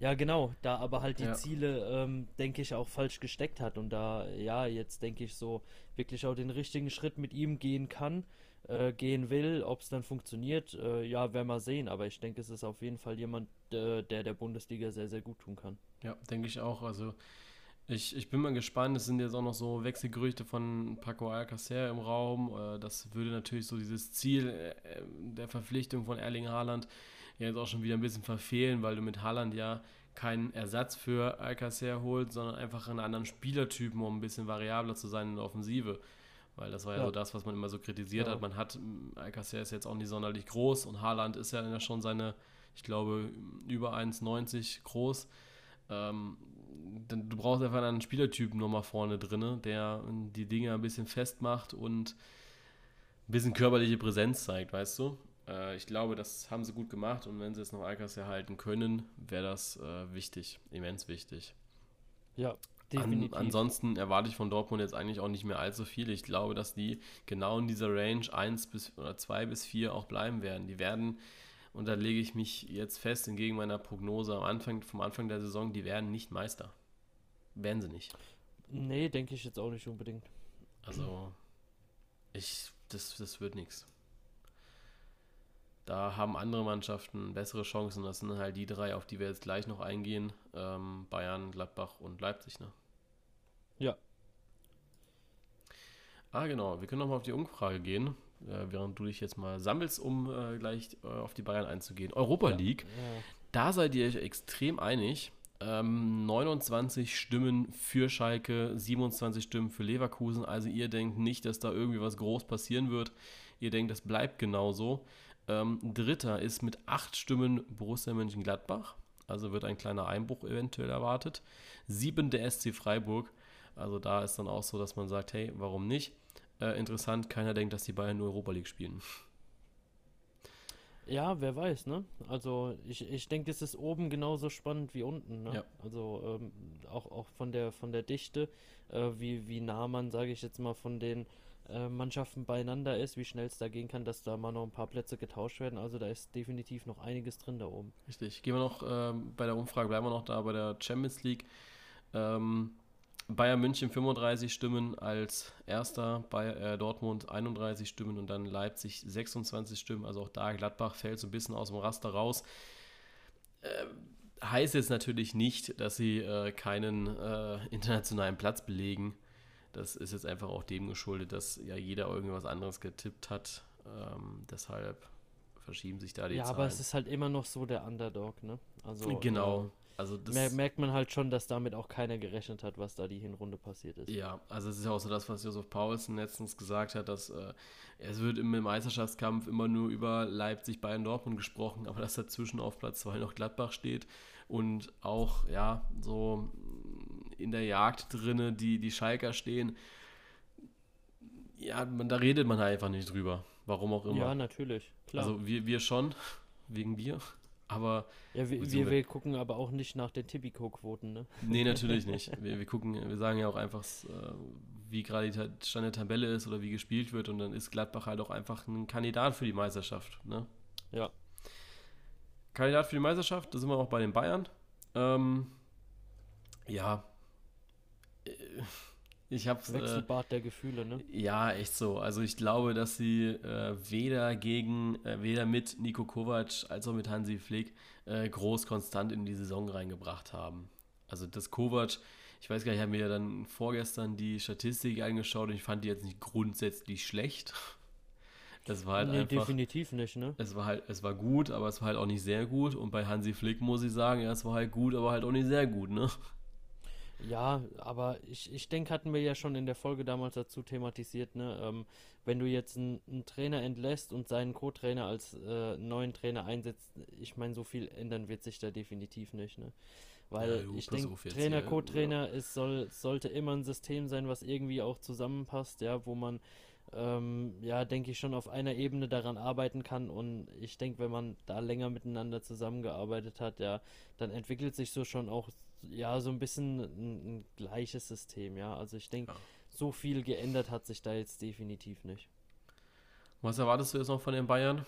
ja, genau, da aber halt die ja. Ziele, ähm, denke ich, auch falsch gesteckt hat und da, ja, jetzt denke ich so, wirklich auch den richtigen Schritt mit ihm gehen kann, äh, gehen will, ob es dann funktioniert, äh, ja, werden wir sehen, aber ich denke, es ist auf jeden Fall jemand, äh, der der Bundesliga sehr, sehr gut tun kann. Ja, denke ich auch, also ich, ich bin mal gespannt, es sind jetzt auch noch so Wechselgerüchte von Paco Alcacer im Raum, äh, das würde natürlich so dieses Ziel äh, der Verpflichtung von Erling Haaland ja jetzt auch schon wieder ein bisschen verfehlen, weil du mit Haaland ja keinen Ersatz für Alcacer holst, sondern einfach einen anderen Spielertypen, um ein bisschen variabler zu sein in der Offensive. Weil das war ja, ja so das, was man immer so kritisiert ja. hat. Man hat, Alcacer ist jetzt auch nicht sonderlich groß und Haaland ist ja schon seine, ich glaube, über 1,90 groß. Ähm, du brauchst einfach einen Spielertypen nochmal vorne drin, der die Dinge ein bisschen festmacht und ein bisschen körperliche Präsenz zeigt, weißt du? Äh, ich glaube, das haben sie gut gemacht und wenn sie es noch Alcas erhalten können, wäre das äh, wichtig, immens wichtig. Ja, definitiv. An, ansonsten erwarte ich von Dortmund jetzt eigentlich auch nicht mehr allzu viel. Ich glaube, dass die genau in dieser Range 1 bis oder 2 bis 4 auch bleiben werden. Die werden, und da lege ich mich jetzt fest, entgegen meiner Prognose am Anfang, vom Anfang der Saison, die werden nicht Meister. Werden sie nicht. Nee, denke ich jetzt auch nicht unbedingt. Also, ich, das, das wird nichts. Da haben andere Mannschaften bessere Chancen. Das sind halt die drei, auf die wir jetzt gleich noch eingehen. Ähm, Bayern, Gladbach und Leipzig, ne? Ja. Ah, genau. Wir können nochmal auf die Umfrage gehen, äh, während du dich jetzt mal sammelst, um äh, gleich äh, auf die Bayern einzugehen. Europa ja. League, ja. da seid ihr euch extrem einig. Ähm, 29 Stimmen für Schalke, 27 Stimmen für Leverkusen. Also ihr denkt nicht, dass da irgendwie was groß passieren wird. Ihr denkt, das bleibt genauso. Ähm, Dritter ist mit acht Stimmen Borussia Mönchengladbach. Also wird ein kleiner Einbruch eventuell erwartet. Sieben der SC Freiburg. Also da ist dann auch so, dass man sagt, hey, warum nicht? Äh, interessant, keiner denkt, dass die Bayern nur Europa League spielen. Ja, wer weiß, ne? Also ich, ich denke, es ist oben genauso spannend wie unten, ne? Ja. Also ähm, auch, auch von der von der Dichte, äh, wie, wie nah man, sage ich jetzt mal, von den äh, Mannschaften beieinander ist, wie schnell es da gehen kann, dass da mal noch ein paar Plätze getauscht werden. Also da ist definitiv noch einiges drin da oben. Richtig. Gehen wir noch ähm, bei der Umfrage, bleiben wir noch da bei der Champions League. Ähm, Bayern München 35 Stimmen als erster, bei äh, Dortmund 31 Stimmen und dann Leipzig 26 Stimmen. Also auch da Gladbach fällt so ein bisschen aus dem Raster raus. Äh, heißt jetzt natürlich nicht, dass sie äh, keinen äh, internationalen Platz belegen. Das ist jetzt einfach auch dem geschuldet, dass ja jeder irgendwas anderes getippt hat. Ähm, deshalb verschieben sich da die ja, Zahlen. Ja, aber es ist halt immer noch so der Underdog, ne? Also genau. Also das merkt man halt schon, dass damit auch keiner gerechnet hat, was da die Hinrunde passiert ist. Ja, also es ist ja auch so das, was Josef Paulsen letztens gesagt hat, dass äh, es wird im Meisterschaftskampf immer nur über Leipzig, Bayern, Dortmund gesprochen, aber dass dazwischen auf Platz 2 noch Gladbach steht und auch, ja, so in der Jagd drinne, die, die Schalker stehen. Ja, man, da redet man halt einfach nicht drüber. Warum auch immer. Ja, natürlich. Klar. Also wir, wir schon, wegen Bier. Aber. Ja, wir, wir, wir, gucken aber auch nicht nach den Tipico-Quoten, ne? Nee, natürlich nicht. Wir, wir gucken, wir sagen ja auch einfach, äh, wie gerade die Stand der Tabelle ist oder wie gespielt wird und dann ist Gladbach halt auch einfach ein Kandidat für die Meisterschaft, ne? Ja. Kandidat für die Meisterschaft, da sind wir auch bei den Bayern. Ähm, ja, ich habe Wechselbad äh, der Gefühle, ne? Ja, echt so. Also ich glaube, dass sie äh, weder gegen, äh, weder mit Nico Kovac als auch mit Hansi Flick äh, groß konstant in die Saison reingebracht haben. Also das Kovac, ich weiß gar nicht, ich habe mir ja dann vorgestern die Statistik angeschaut und ich fand die jetzt nicht grundsätzlich schlecht. Es war halt nee, einfach. definitiv nicht, ne? Es war halt, es war gut, aber es war halt auch nicht sehr gut. Und bei Hansi Flick muss ich sagen, ja, es war halt gut, aber halt auch nicht sehr gut, ne? Ja, aber ich, ich denke, hatten wir ja schon in der Folge damals dazu thematisiert, ne? Ähm, wenn du jetzt einen, einen Trainer entlässt und seinen Co-Trainer als äh, neuen Trainer einsetzt, ich meine, so viel ändern wird sich da definitiv nicht, ne? Weil Ja, du, ich denke, Trainer, Co-Trainer, es soll, sollte immer ein System sein, was irgendwie auch zusammenpasst, ja, wo man ähm, ja, denke ich, schon auf einer Ebene daran arbeiten kann. Und ich denke, wenn man da länger miteinander zusammengearbeitet hat, ja, dann entwickelt sich so schon auch, ja, so ein bisschen ein, ein gleiches System, ja. Also ich denke, Ja. so viel geändert hat sich da jetzt definitiv nicht. Was erwartest du jetzt noch von den Bayern?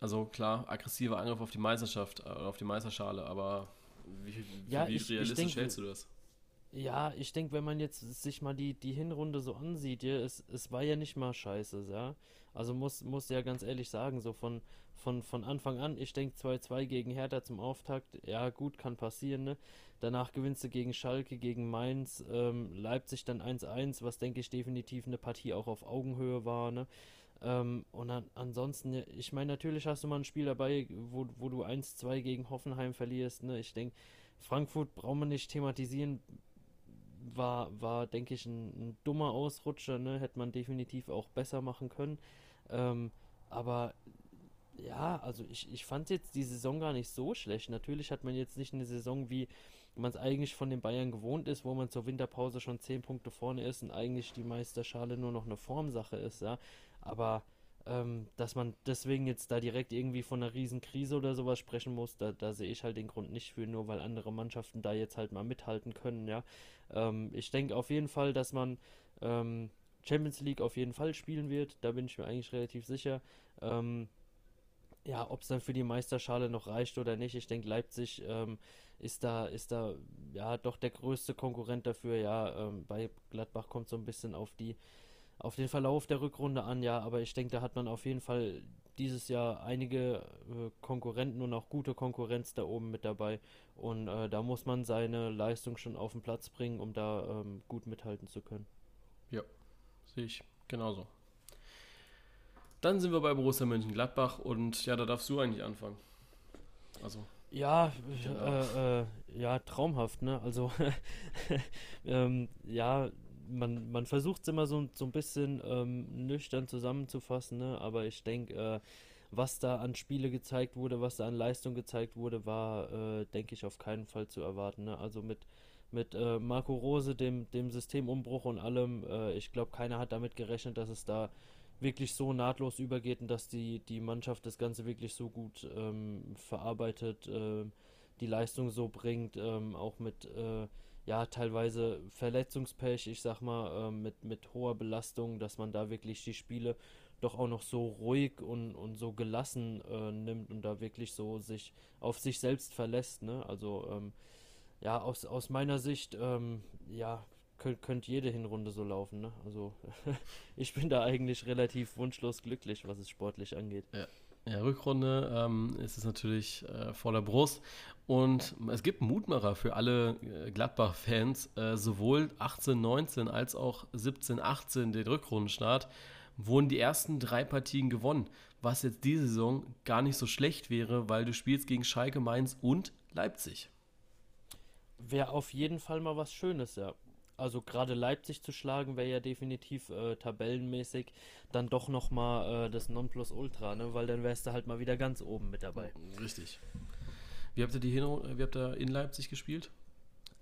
Also klar, aggressiver Angriff auf die Meisterschaft, äh, auf die Meisterschale, aber wie, Ja, wie ich- ich realistisch denke- hältst du das? Ja, ich denke, wenn man jetzt sich mal die, die Hinrunde so ansieht, ja, es, es war ja nicht mal scheiße, ja. Also muss, muss ja ganz ehrlich sagen, so von, von, von Anfang an, ich denke 2-2 gegen Hertha zum Auftakt, ja gut, kann passieren, ne? Danach gewinnst du gegen Schalke, gegen Mainz, ähm, Leipzig dann 1-1, was denke ich definitiv eine Partie auch auf Augenhöhe war, ne? Ähm, und an, ansonsten, ich meine, natürlich hast du mal ein Spiel dabei, wo, wo du 1-2 gegen Hoffenheim verlierst, ne? Ich denke, Frankfurt brauchen wir nicht thematisieren, war, war denke ich, ein, ein dummer Ausrutscher, ne? Hätte man definitiv auch besser machen können. Ähm, aber ja, also ich, ich fand jetzt die Saison gar nicht so schlecht. Natürlich hat man jetzt nicht eine Saison, wie man es eigentlich von den Bayern gewohnt ist, wo man zur Winterpause schon 10 Punkte vorne ist und eigentlich die Meisterschale nur noch eine Formsache ist, ja. Aber ähm, dass man deswegen jetzt da direkt irgendwie von einer Riesenkrise oder sowas sprechen muss, da, da sehe ich halt den Grund nicht für, nur weil andere Mannschaften da jetzt halt mal mithalten können, ja. Ähm, ich denke auf jeden Fall, dass man ähm, Champions League auf jeden Fall spielen wird, da bin ich mir eigentlich relativ sicher. Ähm, ja, ob es dann für die Meisterschale noch reicht oder nicht, ich denke, Leipzig ähm, ist da, ist da ja doch der größte Konkurrent dafür. Ja, ähm, bei Gladbach kommt so ein bisschen auf die, auf den Verlauf der Rückrunde an, ja, aber ich denke, da hat man auf jeden Fall dieses Jahr einige äh, Konkurrenten und auch gute Konkurrenz da oben mit dabei. Und äh, da muss man seine Leistung schon auf den Platz bringen, um da ähm, gut mithalten zu können. Sehe ich genauso. Dann sind wir bei Borussia Mönchengladbach und ja, da darfst du eigentlich anfangen. Also, Ja, Genau. äh, äh, ja, traumhaft, ne? Also, ähm, ja, man, man versucht es immer so, so ein bisschen ähm, nüchtern zusammenzufassen, ne? Aber ich denke, äh, was da an Spiele gezeigt wurde, was da an Leistung gezeigt wurde, war, äh, denke ich, auf keinen Fall zu erwarten, ne? Also mit, mit äh, Marco Rose, dem, dem Systemumbruch und allem, äh, ich glaube, keiner hat damit gerechnet, dass es da wirklich so nahtlos übergeht und dass die, die Mannschaft das Ganze wirklich so gut ähm, verarbeitet, ähm, die Leistung so bringt, ähm, auch mit äh, ja teilweise Verletzungspech, ich sag mal, ähm, mit, mit hoher Belastung, dass man da wirklich die Spiele doch auch noch so ruhig und, und so gelassen äh, nimmt und da wirklich so sich auf sich selbst verlässt, ne? Also ähm, ja, aus, aus meiner Sicht, ähm, ja, könnte könnt jede Hinrunde so laufen, ne? Also ich bin da eigentlich relativ wunschlos glücklich, was es sportlich angeht. ja, Rückrunde ähm, ist es natürlich äh, vor Brust und es gibt Mutmacher für alle äh, Gladbach-Fans, äh, sowohl 18-19 als auch 17-18, den Rückrundenstart, wurden die ersten drei Partien gewonnen, was jetzt diese Saison gar nicht so schlecht wäre, weil du spielst gegen Schalke, Mainz und Leipzig. Wäre auf jeden Fall mal was Schönes, ja. Also gerade Leipzig zu schlagen, wäre ja definitiv äh, tabellenmäßig dann doch nochmal äh, das Nonplusultra, ne? Weil dann wärst du halt mal wieder ganz oben mit dabei. Richtig. Wie habt ihr die Hinrunde, wie habt ihr in Leipzig gespielt?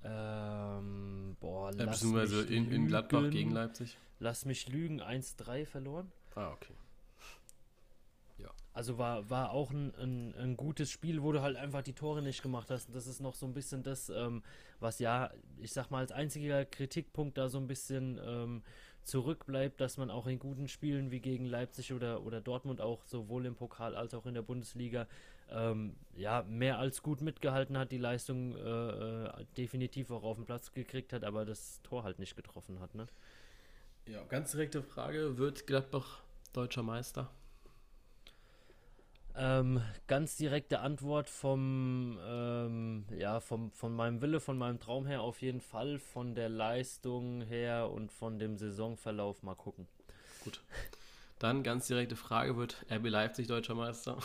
Ähm, boah, Äh, lass beziehungsweise mich in, in Gladbach lügen. gegen Leipzig? Lass mich lügen, 1-3 verloren. Ah, okay. Also war, war auch ein, ein, ein gutes Spiel, wo du halt einfach die Tore nicht gemacht hast. Das ist noch so ein bisschen das, ähm, was ja, ich sag mal, als einziger Kritikpunkt da so ein bisschen ähm, zurückbleibt, dass man auch in guten Spielen wie gegen Leipzig oder, oder Dortmund auch sowohl im Pokal als auch in der Bundesliga ähm, ja mehr als gut mitgehalten hat, die Leistung äh, äh, definitiv auch auf den Platz gekriegt hat, aber das Tor halt nicht getroffen hat. Ne? Ja, ganz direkte Frage: Wird Gladbach deutscher Meister? Ähm, ganz direkte Antwort vom, ähm, ja, vom, von meinem Wille, von meinem Traum her auf jeden Fall, von der Leistung her und von dem Saisonverlauf mal gucken. Dann ganz direkte Frage: Wird RB Leipzig deutscher Meister?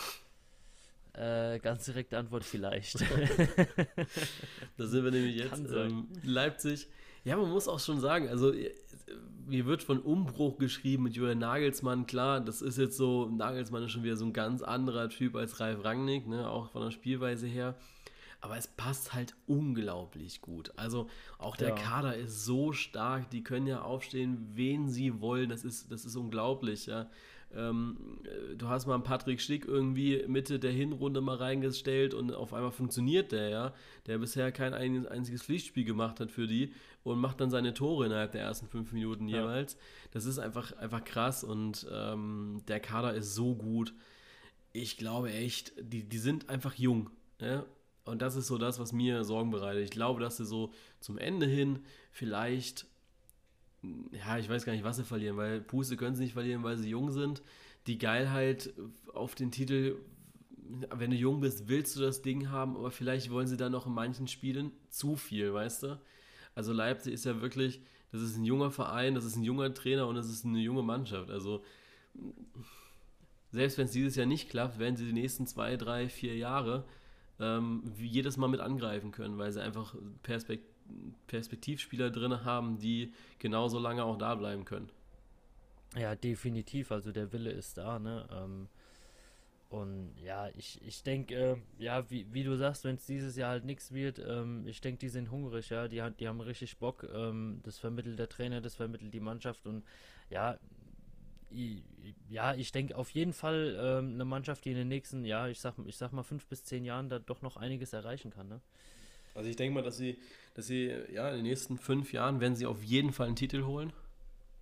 Äh, ganz direkte Antwort vielleicht. da sind wir nämlich jetzt. Ähm, Leipzig. Ja, man muss auch schon sagen, also mir wird von Umbruch geschrieben mit Julian Nagelsmann. Klar, das ist jetzt so, Nagelsmann ist schon wieder so ein ganz anderer Typ als Ralf Rangnick, ne, auch von der Spielweise her. Aber es passt halt unglaublich gut. Also auch der ja. Kader ist so stark, die können ja aufstehen, wen sie wollen. Das ist, das ist unglaublich, ja. Ähm, äh, du hast mal einen Patrick Schick irgendwie Mitte der Hinrunde mal reingestellt und auf einmal funktioniert der, ja, der bisher kein einziges Pflichtspiel gemacht hat für die und macht dann seine Tore innerhalb der ersten fünf Minuten jeweils. Ja. Das ist einfach, einfach krass und ähm, der Kader ist so gut. Ich glaube echt, die, die sind einfach jung. Ja? Und das ist so das, was mir Sorgen bereitet. Ich glaube, dass sie so zum Ende hin vielleicht ja, ich weiß gar nicht, was sie verlieren, weil Puste können sie nicht verlieren, weil sie jung sind. Die Geilheit auf den Titel, wenn du jung bist, willst du das Ding haben, aber vielleicht wollen sie dann noch in manchen Spielen zu viel, weißt du? Also Leipzig ist ja wirklich, das ist ein junger Verein, das ist ein junger Trainer und das ist eine junge Mannschaft. Also selbst wenn es dieses Jahr nicht klappt, werden sie die nächsten zwei, drei, vier Jahre ähm, jedes Mal mit angreifen können, weil sie einfach Perspektive Perspektivspieler drin haben, die genauso lange auch da bleiben können. Ja, definitiv. Also der Wille ist da, ne? Ähm, und ja, ich, ich denke, äh, ja, wie, wie du sagst, wenn es dieses Jahr halt nichts wird, ähm, ich denke, die sind hungrig, ja, die, die haben richtig Bock. Ähm, das vermittelt der Trainer, das vermittelt die Mannschaft und ja, ich, ja, ich denke auf jeden Fall ähm, eine Mannschaft, die in den nächsten, ja, ich sag, ich sag mal fünf bis zehn Jahren da doch noch einiges erreichen kann, ne? Also ich denke mal, dass sie, dass sie ja in den nächsten fünf Jahren werden sie auf jeden Fall einen Titel holen.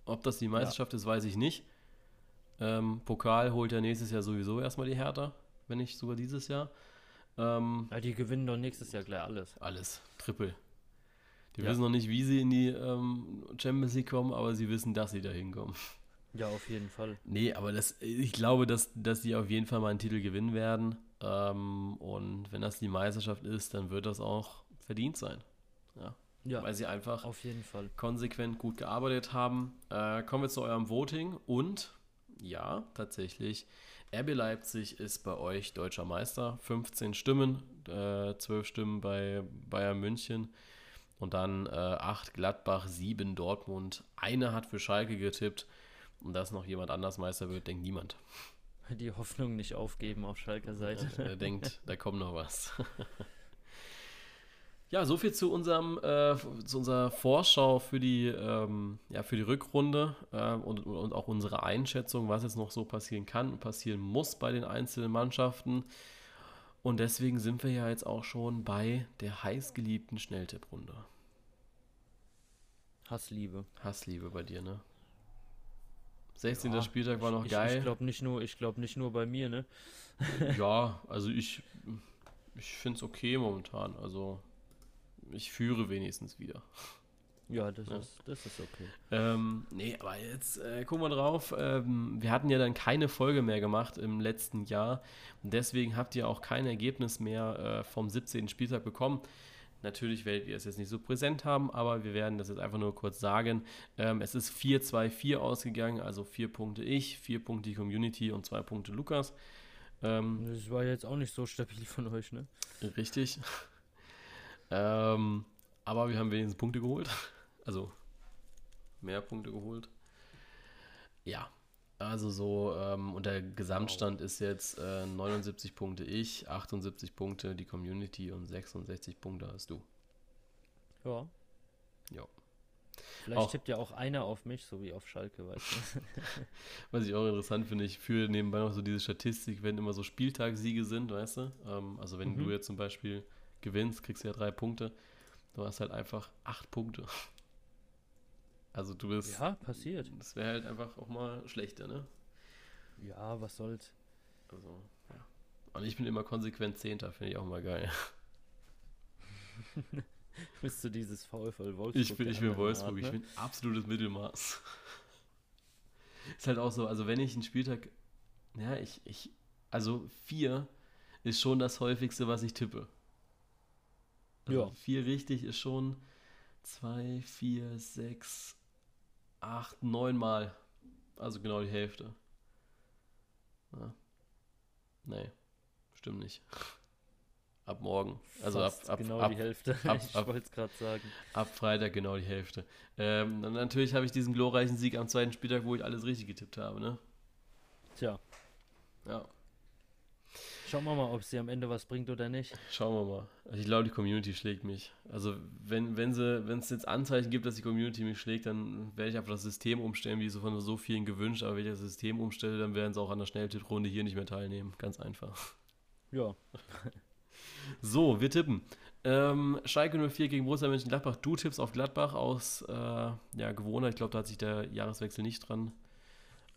Ob das die Meisterschaft ja. ist, weiß ich nicht. Ähm, Pokal holt ja nächstes Jahr sowieso erstmal die Hertha, wenn nicht sogar dieses Jahr. Ähm, ja, die gewinnen doch nächstes Jahr gleich alles. Alles, Triple. Die ja. wissen noch nicht, wie sie in die ähm, Champions League kommen, aber sie wissen, dass sie da hinkommen. Ja, auf jeden Fall. Nee, aber das, ich glaube, dass, dass sie auf jeden Fall mal einen Titel gewinnen werden. Ähm, und wenn das die Meisterschaft ist, dann wird das auch verdient sein. Ja. ja weil sie einfach auf jeden Fall. konsequent gut gearbeitet haben. Äh, kommen wir zu eurem Voting und ja, tatsächlich. RB Leipzig ist bei euch deutscher Meister. 15 Stimmen, äh, 12 Stimmen bei Bayern München und dann äh, 8 Gladbach, 7 Dortmund. Eine hat für Schalke getippt und dass noch jemand anders Meister wird, denkt niemand. Die Hoffnung nicht aufgeben auf Schalker Seite. er denkt, da kommt noch was. Ja, soviel zu unserem äh, zu unserer Vorschau für die ähm, ja für die Rückrunde äh, und, und auch unsere Einschätzung, was jetzt noch so passieren kann und passieren muss bei den einzelnen Mannschaften. Und deswegen sind wir ja jetzt auch schon bei der heißgeliebten Schnelltipprunde. Hassliebe. Hassliebe bei dir, ne? 16. Ja, Spieltag war noch ich, geil. Ich glaube nicht nur, ich glaube nicht nur bei mir, ne? ja, also ich ich finde es okay momentan. Also ich führe wenigstens wieder. Ja, das, ja. Ist, das ist okay. Ähm, nee, aber jetzt äh, gucken wir drauf. Ähm, wir hatten ja dann keine Folge mehr gemacht im letzten Jahr. Und deswegen habt ihr auch kein Ergebnis mehr äh, vom 17. Spieltag bekommen. Natürlich werdet ihr es jetzt nicht so präsent haben, aber wir werden das jetzt einfach nur kurz sagen. Ähm, es ist 4-2-4 ausgegangen, also vier Punkte ich, vier Punkte die Community und zwei Punkte Lukas. Ähm, das war jetzt auch nicht so stabil von euch, ne? Richtig. Ähm, aber wir haben wenigstens Punkte geholt. Also mehr Punkte geholt. Ja, also so, ähm, und der Gesamtstand wow. ist jetzt äh, 79 Punkte ich, 78 Punkte die Community und 66 Punkte hast du. Ja. Ja. Vielleicht auch, tippt ja auch einer auf mich, so wie auf Schalke, weißt du. Was ich auch interessant finde, ich führe nebenbei noch so diese Statistik, wenn immer so Spieltagssiege sind, weißt du? Ähm, also wenn mhm. du jetzt zum Beispiel gewinnst, kriegst du ja drei Punkte. Du hast halt einfach acht Punkte. Also du bist. Ja, passiert. Das wäre halt einfach auch mal schlechter, ne? Ja, was soll's. Also, ja. Und ich bin immer konsequent Zehnter, finde ich auch mal geil. Bist du dieses VfL Wolfsburg? Ich bin, ich bin Wolfsburg, Art, ne? ich bin absolutes Mittelmaß. ist halt auch so, also wenn ich einen Spieltag, ja, ich, ich, also vier ist schon das häufigste, was ich tippe. Also ja. Vier richtig ist schon zwei, vier, sechs, acht, neun Mal. Also genau die Hälfte. Ja. Nee, stimmt nicht. Ab morgen. Also ab, Fast ab, genau ab, die Hälfte. ab- ich ab- wollte es gerade sagen. ab Freitag genau die Hälfte. Ähm, und natürlich habe ich diesen glorreichen Sieg am zweiten Spieltag, wo ich alles richtig getippt habe, ne? Tja, Ja, schauen wir mal, ob sie am Ende was bringt oder nicht. schauen wir mal. Also ich glaube, die Community schlägt mich. Also wenn, wenn sie, wenn es jetzt Anzeichen gibt, dass die Community mich schlägt, dann werde ich einfach das System umstellen, wie so von so vielen gewünscht. Aber wenn ich das System umstelle, dann werden sie auch an der Schnelltipprunde hier nicht mehr teilnehmen. Ganz einfach. Ja, So, wir tippen. Ähm, Schalke 04 gegen Borussia Mönchengladbach. Du tippst auf Gladbach aus äh, ja, Gewohnheit. Ich glaube, da hat sich der Jahreswechsel nicht dran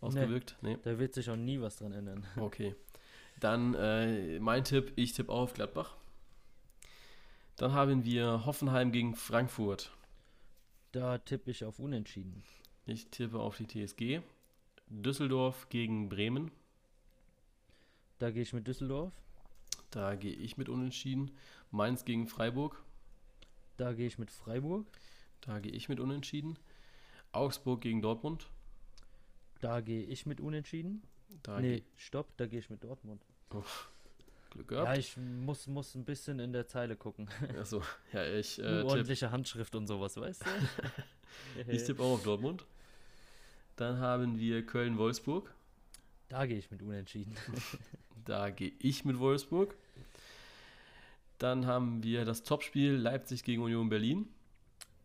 ausgewirkt. Nee. da wird sich auch nie was dran ändern. Okay. Dann äh, mein Tipp, ich tippe auch auf Gladbach. Dann haben wir Hoffenheim gegen Frankfurt. Da tippe ich auf Unentschieden. Ich tippe auf die TSG. Düsseldorf gegen Bremen. Da gehe ich mit Düsseldorf. Da gehe ich mit Unentschieden. Mainz gegen Freiburg. Da gehe ich mit Freiburg. Da gehe ich mit Unentschieden. Augsburg gegen Dortmund. Da gehe ich mit Unentschieden. Da nee, stopp, da gehe ich mit Dortmund. Glück Ja, gehabt. ich muss, muss ein bisschen in der Zeile gucken. Achso, ja, ich, äh, tipp, ordentliche Handschrift und sowas, weißt du? ich tippe auch auf Dortmund. Dann haben wir Köln-Wolfsburg. Da gehe ich mit Unentschieden. Da gehe ich mit Wolfsburg. Dann haben wir das Topspiel Leipzig gegen Union Berlin.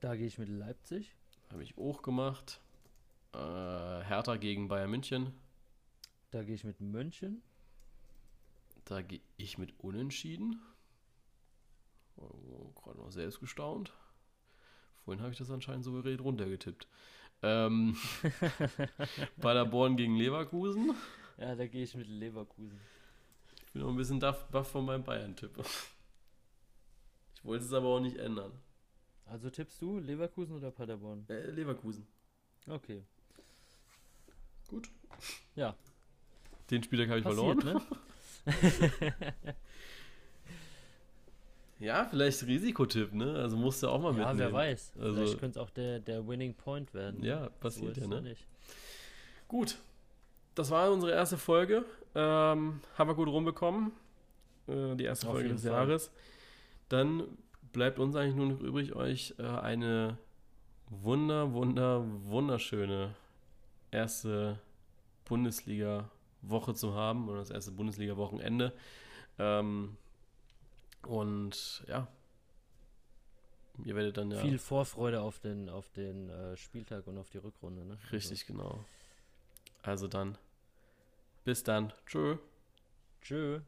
Da gehe ich mit Leipzig. Habe ich auch gemacht. Äh, Hertha gegen Bayern München. Da gehe ich mit München. Da gehe ich mit Unentschieden. Oh, Gerade noch selbst gestaunt. Vorhin habe ich das anscheinend souverän runtergetippt. Ähm, Paderborn gegen Leverkusen. Ja, da gehe ich mit Leverkusen. Ich bin noch ein bisschen baff, baff von meinem Bayern-Tipp. Ich wollte es aber auch nicht ändern. Also tippst du Leverkusen oder Paderborn? Äh, Leverkusen. Okay. Gut. Ja, Den Spieltag habe ich verloren. passiert, ne? Ja, vielleicht Risikotipp, ne? Also musst du auch mal Ja, mitnehmen. wer weiß. Also- Vielleicht könnte es auch der, der Winning Point werden. Ja, So passiert ist ja, es ne? Nicht. Gut. Das war unsere erste Folge. Ähm, haben wir gut rumbekommen. Äh, die erste Auf Folge des Fall. Jahres. Dann bleibt uns eigentlich nur noch übrig, euch äh, eine wunder, wunder, wunderschöne erste Bundesliga-Woche zu haben oder das erste Bundesliga-Wochenende. Ähm, und ja, ihr werdet dann ja Viel Vorfreude auf den, auf den äh, Spieltag und auf die Rückrunde. Ne? richtig genau. Also dann, bis dann. Tschö. Also, tschö.